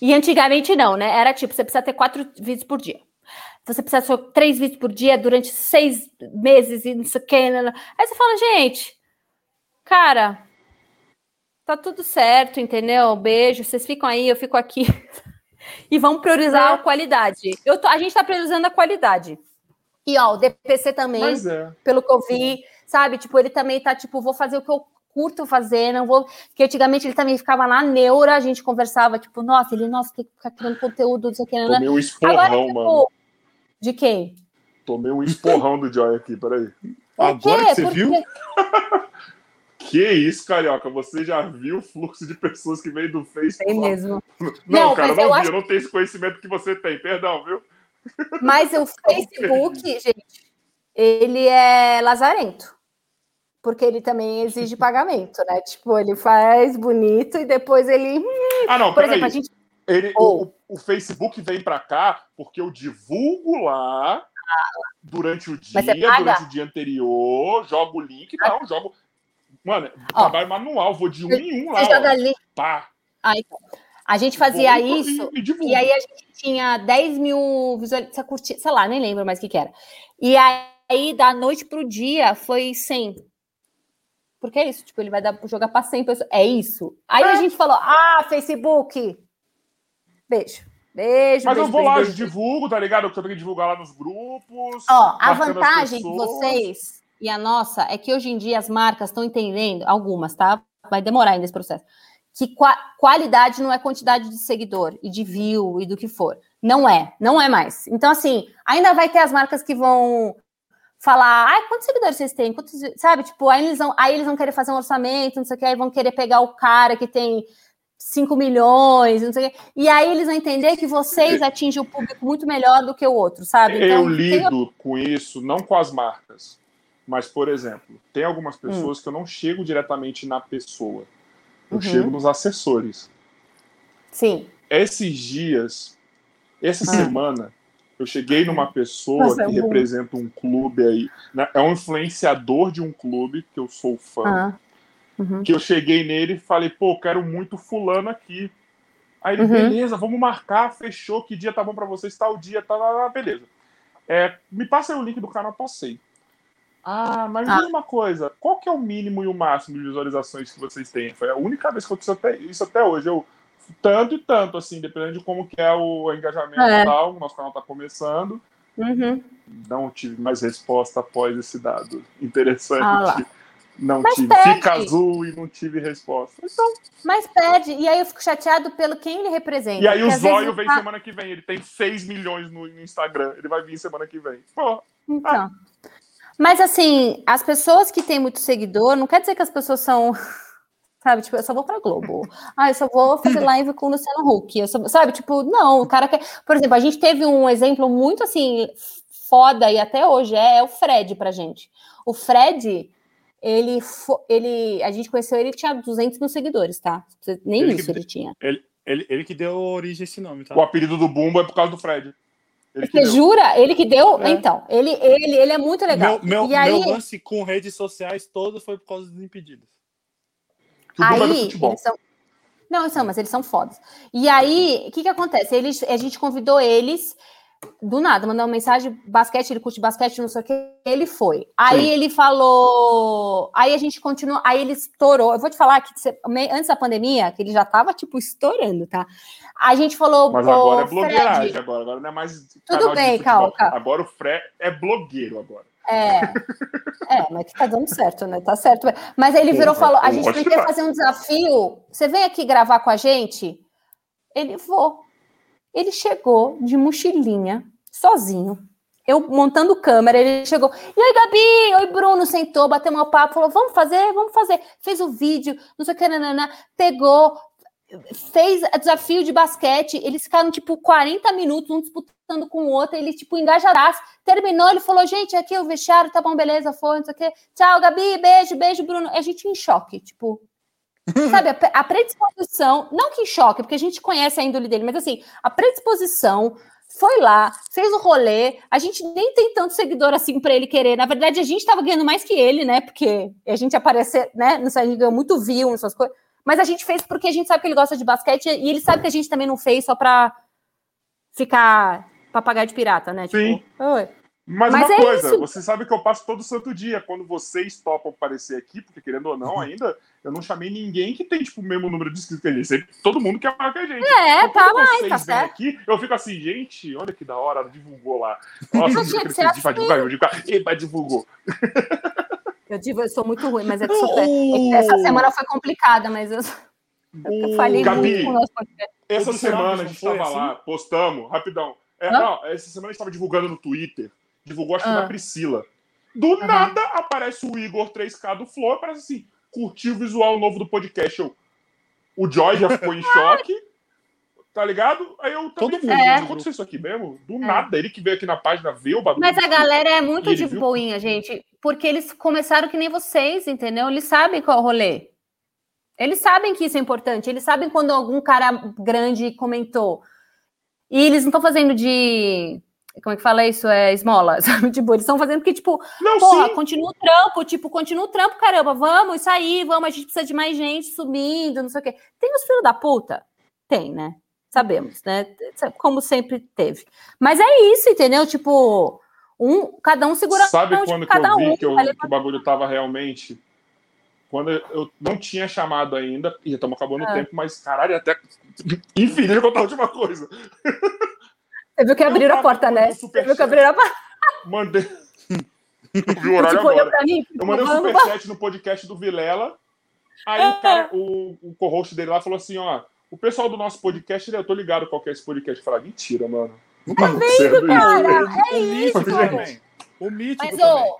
E antigamente não, né? Era tipo, você precisa ter quatro vídeos por dia. Você precisa ter três vídeos por dia durante seis meses e não sei o que. né, né. Aí você fala, gente, cara, tá tudo certo, entendeu? Beijo, vocês ficam aí, eu fico aqui. *laughs* e vamos priorizar É. a qualidade. Eu tô- a gente tá priorizando a qualidade. E ó, o DPC também é. pelo que eu vi, sabe? Tipo, ele também tá, tipo, vou fazer o que eu curto fazer, não vou. Porque antigamente ele também ficava na neura, a gente conversava, tipo, nossa, ele, nossa, tem que ficar criando conteúdo, não sei o que, né? Tomei um esporrão, Agora, mano. tipo, de quem? Tomei um esporrão do Joy aqui, peraí. Por Agora que você Por viu? *laughs* Que isso, Carioca? Você já viu o fluxo de pessoas que veio do Facebook? Tem mesmo. Não, Não, cara, não eu vi. acho- Eu não tenho esse conhecimento que você tem. Perdão, viu? Mas o *laughs* Facebook, gente, ele é lazarento. Porque ele também exige pagamento, né? Tipo, ele faz bonito e depois ele. Ah, não, Por exemplo, a gente. Ele, Ou- o, o Facebook vem pra cá porque eu divulgo lá durante o dia, você durante o dia anterior, jogo o link, não, jogo. Mano, trabalho manual, vou de um em um lá. Joga ali. Pá. Aí, a gente fazia isso, e, e, e, aí a gente tinha 10 mil visualizações, sei lá, nem lembro mais o que, que era. E aí, da noite pro dia, foi 100. Porque é isso, tipo, ele vai dar, jogar para 100 pessoas. É isso. Aí é. a gente falou, ah, Facebook. Beijo. Beijo. Mas beijo, eu vou beijo, lá, beijo. eu divulgo, tá ligado? Eu tenho que divulgar lá nos grupos. Ó, a vantagem de vocês e a nossa é que hoje em dia as marcas estão entendendo, algumas, tá? Vai demorar ainda esse processo. Que qualidade não é quantidade de seguidor e de view e do que for. Não é, não é mais. Então, assim, ainda vai ter as marcas que vão falar, ai, quantos seguidores vocês têm? Quantos, sabe, tipo, aí eles, vão, aí eles vão querer fazer um orçamento, não sei o que, aí vão querer pegar o cara que tem 5 milhões, não sei o quê. E aí eles vão entender que vocês atingem o público muito melhor do que o outro, sabe? Então, eu lido tem... com isso, não com as marcas. Mas, por exemplo, tem algumas pessoas hum. que eu não chego diretamente na pessoa. Eu uhum. chego nos assessores. Sim. Esses dias, essa ah. semana, eu cheguei numa pessoa Nossa, é que é representa um clube aí. Né? É um influenciador de um clube, que eu sou fã. Ah. Uhum. Que eu cheguei nele e falei, pô, quero muito fulano aqui. Aí ele, uhum. beleza, vamos marcar, fechou, que dia tá bom para vocês, tal dia, tá lá, beleza. É, me passa aí o link do canal, passei. Ah, mas ah. uma coisa, qual que é o mínimo e o máximo de visualizações que vocês têm? Foi a única vez que eu fiz até, isso até hoje. Eu, tanto e tanto, assim, dependendo de como que é o engajamento é. e tal, o nosso canal tá começando. Uhum. Não tive mais resposta após esse dado. Interessante. Ah não mas tive. Pede. Fica azul e não tive resposta. Então. Mas pede. E aí eu fico chateado pelo quem ele representa. E aí o Zóio vem tá... semana que vem. Ele tem 6 milhões no, Instagram. Ele vai vir semana que vem. Pô. Então. Ah. Mas assim, as pessoas que têm muito seguidor, não quer dizer que as pessoas são. Sabe, tipo, eu só vou pra Globo. *laughs* Ah, eu só vou fazer live com o Luciano Huck. Eu só, sabe, tipo, não, o cara quer. Por exemplo, a gente teve um exemplo muito assim, foda, e até hoje é, é o Fred pra gente. O Fred, ele, ele, a gente conheceu ele tinha 200 mil seguidores, tá? Nem ele isso que, ele tinha. Ele, ele, ele que deu origem a esse nome, tá? O apelido do Bumbo é por causa do Fred. Ele Você jura? Ele que deu? É. Então, ele, ele, ele é muito legal. Meu, meu, e aí... meu lance com redes sociais todo foi por causa dos impedidos. Aí, eles são... Não, são, mas eles são fodas. E aí, o que que acontece? Eles, a gente convidou eles do nada, mandou uma mensagem, basquete, ele curte basquete, não sei o que, ele foi. Aí Sim. ele falou, aí a gente continuou, aí ele estourou. Eu vou te falar que antes da pandemia, que ele já tava, tipo, estourando, tá? A gente falou. Mas agora é blogueiragem, agora, agora não é mais. Tudo bem, calma, calma. Agora o Fred é blogueiro agora. É, é, mas que tá dando certo, né? Tá certo. Mas ele virou e falou: a gente quer fazer um desafio. Você vem aqui gravar com a gente? Ele vou. Ele chegou de mochilinha, sozinho. Eu montando câmera, ele chegou. E aí, Gabi? Oi, Bruno. Sentou, bateu uma papo, falou: vamos fazer, vamos fazer. Fez o vídeo, não sei o que, nanana, pegou, fez desafio de basquete. Eles ficaram, tipo, 40 minutos, um disputando com o outro. Ele, tipo, engajadaço. Terminou, ele falou: gente, aqui o vestiário, tá bom, beleza, foi, não sei o que. Tchau, Gabi, beijo, beijo, Bruno. A gente em choque, tipo, *laughs* Sabe, a predisposição, não que choque, porque a gente conhece a índole dele, mas assim, a predisposição foi lá, fez o rolê. A gente nem tem tanto seguidor assim para ele querer. Na verdade, a gente estava ganhando mais que ele, né? Porque a gente aparece, né? Não sei, a gente ganhou muito view nessas coisas. Mas a gente fez porque a gente sabe que ele gosta de basquete e ele sabe que a gente também não fez só para ficar papagaio de pirata, né? Tipo, Sim. Oi. Mas, Mas uma é coisa, isso. você sabe que eu passo todo santo dia. Quando vocês topam aparecer aqui, porque querendo ou não, ainda eu não chamei ninguém que tem tipo, o mesmo número de inscritos que a gente. Sempre, todo mundo quer mais que a gente. É, então, tá mais, tá certo. aqui, eu fico assim, gente, olha que da hora, divulgou lá. Nossa, *laughs* não tinha que ser assim. vai divulgar, eu digo, eba, divulgou. *laughs* Eu digo, eu sou muito ruim, mas é que, sou... que essa semana foi complicada, mas eu, eu falei Gabi, muito Essa semana a gente estava assim? lá, postamos, rapidão. É, não, essa semana a gente estava divulgando no Twitter divulgou acho que ah. da Priscila. Do uhum. nada aparece o Igor 3K do Flow, aparece assim, curtiu o visual novo do podcast. Eu, o Joy já ficou em *laughs* choque, tá ligado? Aí eu também Todo mundo, é. aconteceu isso aqui mesmo? Do é. nada, ele que veio aqui na página ver o bagulho. Mas a galera é muito de viu? boinha, gente, porque eles começaram que nem vocês, entendeu? Eles sabem qual é o rolê. Eles sabem que isso é importante, eles sabem quando algum cara grande comentou. E eles não estão fazendo de como é que fala isso? É esmola, *laughs* sabe? Tipo, eles estão fazendo porque, tipo, Não, porra, sim. continua o trampo, tipo, continua o trampo, caramba, vamos, isso aí, vamos, a gente precisa de mais gente subindo, não sei o quê. Tem os filhos da puta? Tem, né? Sabemos, né? Como sempre teve. Mas é isso, entendeu? Tipo, um, cada um segura Sabe quando que cada eu vi um. que, eu- vai que o bagulho tava realmente? Quando eu- eu não tinha chamado ainda, e estamos acabando o Ah. tempo, mas caralho, até. *laughs* Enfim, deixa eu contar a última coisa. Você viu que Eu abriram a porta, né? Você viu que abriram a porta. Mandei. *laughs* Eu vi o horário Tipo, agora. pra mim. Eu mandei um superchat no podcast do Vilela. Aí o cara, o, o co-host dele lá falou assim: ó, o pessoal do nosso podcast, eu tô ligado qual que é esse podcast. "Ah, mentira, mano. Não tá acontecendo isso. cara? o, é mítico isso. O mítico Mas, também.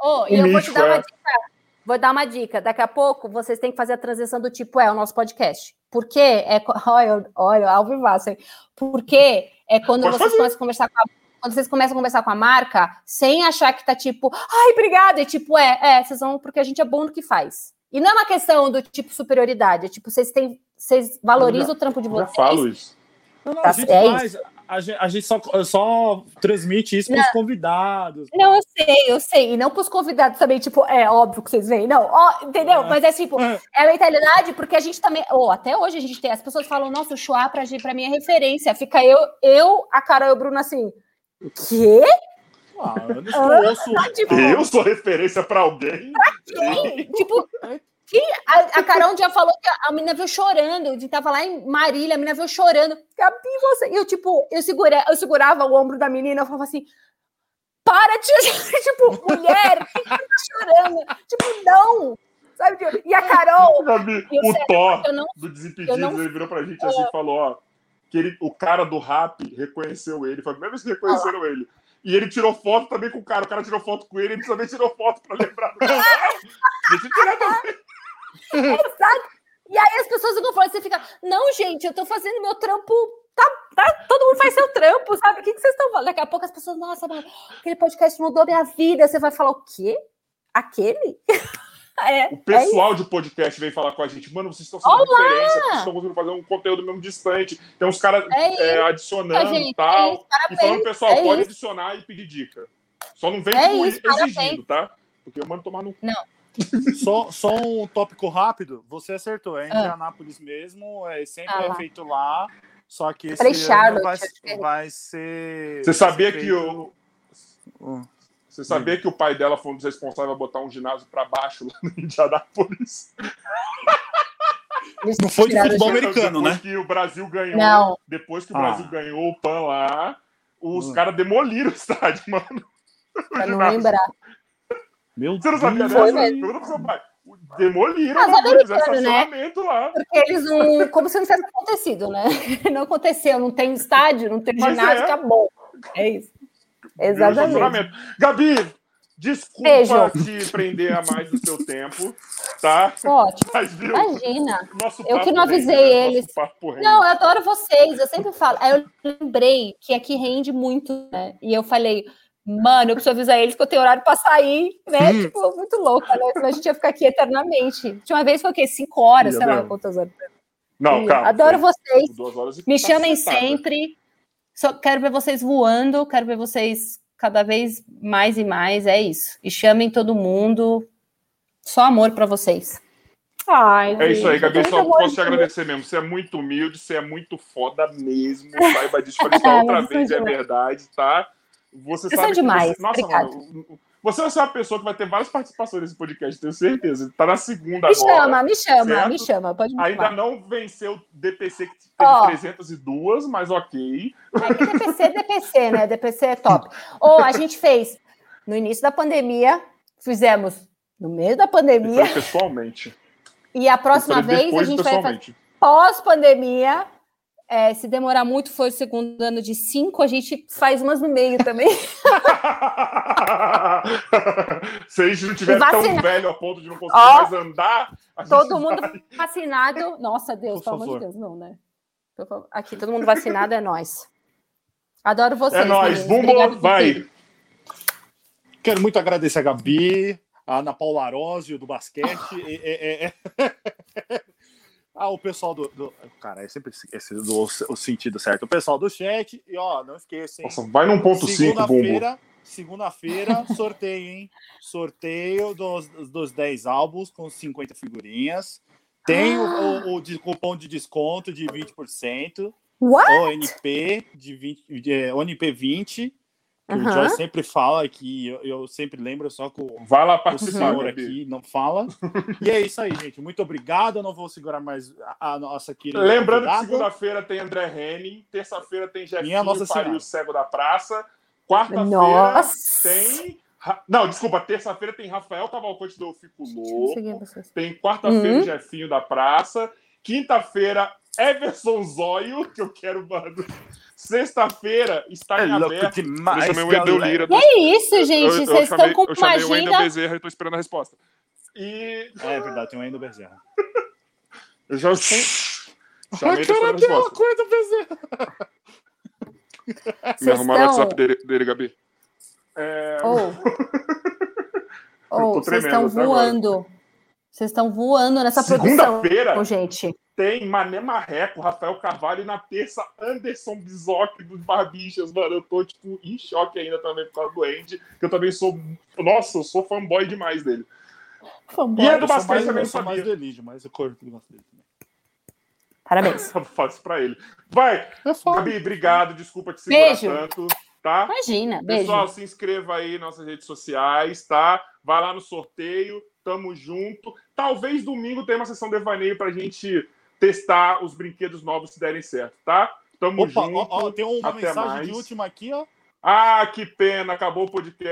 ô, ô, e eu vou te mítico, dar uma é. dica. Vou dar uma dica. Daqui a pouco vocês têm que fazer a transição do tipo, é o nosso podcast. Porque é. *laughs* Olha, olha, ao vivaço, hein? Porque é quando Pode vocês fazer. começam a conversar com a. Quando vocês começam a conversar com a marca, sem achar que tá tipo, ai, obrigada, e tipo, é, é, vocês vão, porque a gente é bom no que faz. E não é uma questão do tipo superioridade, é tipo, vocês têm, vocês valorizam já- o trampo de Já vocês. falo isso. Não, não, Tá- a gente é faz. A gente, a gente só, só transmite isso para os convidados. Não, eu sei, eu sei. E não para os convidados também, tipo, é óbvio que vocês veem, não, ó, entendeu? É. Mas é tipo, é a mentalidade, porque a gente também, ou até hoje a gente tem, as pessoas falam, nossa, o Chua pra, gente- pra mim é referência. Fica eu, eu, a Carol e o Bruno assim, quê? Ah, eu não ouço. *laughs* Tipo, Eu sou referência pra alguém. quem? *laughs* tipo, A, a Carol dia falou que a, a menina veio chorando, gente tava lá em Marília, a menina veio chorando. Gabi, você. E eu, tipo, eu, segura, eu segurava o ombro da menina, eu falava assim. Para de *laughs* tipo, mulher, quem tá chorando? Tipo, não. Sabe? tipo, E a Carol, *laughs* Gabi, Eu o Thor eu não. do Desimpedidos, eu não- ele virou pra gente assim e falou, ó, que ele, o cara do rap reconheceu ele, foi a primeira vez que reconheceram ele. E ele tirou foto também com o cara, o cara tirou foto com ele, ele também tirou foto pra lembrar do cara. *laughs* Deixa eu tirar. Exato. E aí as pessoas ficam falando, você fica, não, gente, eu tô fazendo meu trampo. Tá, tá, todo mundo faz seu trampo, sabe? O que, que vocês estão falando? Daqui a pouco as pessoas, nossa, mas aquele podcast mudou minha vida. Você vai falar o quê? Aquele? *laughs* é, O pessoal de podcast veio falar com a gente, mano, vocês estão sendo Olá! referência, vocês estão conseguindo fazer um conteúdo mesmo distante. Tem uns caras É é, adicionando gente, e é tal. isso, e parabéns. falando, pessoal, é pode isso. adicionar e pedir dica. Só não vem É isso, exigindo, tá? Porque eu mando tomar no. *laughs* Só, só um tópico rápido. Você acertou. É em Ah. Indianápolis mesmo. É, sempre Ah é feito lá. Só que esse Falei ano vai, vai ser. Você sabia ser que feito- o. Você sabia que o pai dela foi um dos responsáveis a botar um ginásio pra baixo lá no Indianápolis? Não foi de futebol americano, depois né? que o Brasil ganhou, Não. depois que o Ah. Brasil ganhou o PAN lá, os Hum. caras demoliram o estádio, *laughs* mano. Pra não lembrar. Meu Você não sabia Deus. Foi dessa? Pergunta pro seu pai. Demoliram americano, né? estacionamento lá. Porque eles não. Como se não tivesse acontecido, né? *laughs* Não aconteceu, não tem estádio, não tem Mas ginásio, é. acabou. É isso. Exatamente. Gabi, desculpa Beijo. te prender a mais do seu tempo, tá? Ótimo. Mas viu? Imagina. Nosso Eu que não avisei né? eles. Rende. Não, eu adoro vocês, eu sempre falo. Aí eu lembrei que aqui rende muito, né? E eu falei, mano, eu preciso avisar eles que eu tenho horário para sair, né? Hum. Tipo, muito louca, né? Senão a gente ia ficar aqui eternamente. Tinha uma vez foi o quê? Cinco horas, sei lá quantas horas. Não, calma. Adoro foi vocês. duas horas e Me chamem cacetada. sempre. Só quero ver vocês voando, quero ver vocês cada vez mais e mais. É isso. E chamem todo mundo. Só amor para vocês. Ai, É isso aí, Gabi. Só posso te de agradecer mesmo. Você é muito humilde, você é muito foda mesmo. Saiba disso. Falei isso *laughs* outra vez, é verdade, tá? Você sabe demais. Você... Nossa, Obrigada. mano. Você vai ser uma pessoa que vai ter várias participações nesse podcast, tenho certeza. Tá na segunda Me agora. chama, me chama, certo? me chama. Pode me Ainda chamar. não venceu o DPC que teve Ó. 302, mas ok. É que DPC é DPC, né? DPC é top. Ou a gente fez no início da pandemia, fizemos no meio da pandemia, pessoalmente. e a próxima vez a gente vai fazer pós-pandemia. É, se demorar muito, for o segundo ano de cinco, a gente faz umas no meio também. *laughs* *laughs* Se a gente não tiver Vacina- tão velho a ponto de não conseguir Ó. mais andar, Todo mundo vai. vacinado. *laughs* Nossa, Deus, Por pelo amor de. Deus, não, né? Aqui, todo mundo vacinado é nós. Adoro vocês. É nóis. meninos. Obrigada Bumbo, vai. Quero muito agradecer a Gabi, a Ana Paula Arósio do basquete. É, é, é, é. Ah, o pessoal do. do cara, é sempre esse, do, o sentido certo. O pessoal do chat. E ó, não esqueça, hein? Nossa, vai num ponto 5, bombo. Segunda-feira, segunda-feira, *laughs* sorteio, hein? Sorteio dos, dos 10 álbuns com 50 figurinhas. Tem ah. o, o, o de, cupom de desconto de 20%. What? ONP de 20, de, ONP 20 Uhum. O Joy sempre fala que eu, eu, sempre lembro, só que o, Vai lá o senhor aqui não fala. E é isso aí, gente. Muito obrigado. Eu não vou segurar mais a, a nossa querida. Lembrando convidada. que segunda-feira tem André Henning, terça-feira tem Jefinho nossa Pariu Cego da Praça, quarta-feira tem. Não, desculpa, terça-feira tem Rafael Cavalcante do Fico Louco. Tem quarta-feira uhum. Jefinho da Praça. Quinta-feira, Everson Zóio, que eu quero, mano. Sexta-feira está é em aberto. Demais, eu chamei o Endel Lira. Que é isso, gente? Vocês estão com eu uma agenda... o Endel Bezerra e estou esperando a resposta. E... É verdade, tem o Endel Bezerra. Eu já... Chamei Aquela aquela coisa, Bezerra. Me arrumaram o WhatsApp dele, dele, Gabi. É... Oh. *laughs* oh, vocês estão voando. Vocês estão voando nessa produção. Segunda-feira, gente tem Mané Marreco, Rafael Carvalho e na terça Anderson Bizoc dos Barbichas, mano. Eu tô, tipo, em choque ainda também por causa do Andy, que eu também sou. Nossa, eu sou fanboy demais dele. Fanboy. E é do Basquete também, eu sou mais do Elide, mas eu curto do Basquete. Parabéns. *laughs* Faço pra ele. Vai! Gabi, obrigado. Desculpa te segurar beijo. tanto. Tá? Imagina, beijo. Pessoal, se inscreva aí nas nossas redes sociais, tá? Vai lá no sorteio, tamo junto. Talvez domingo tenha uma sessão de devaneio pra gente testar os brinquedos novos se derem certo, tá? Tamo Opa, junto. Ó, ó, tem uma mensagem mais. de última aqui, ó. Ah, que pena, acabou o podcast.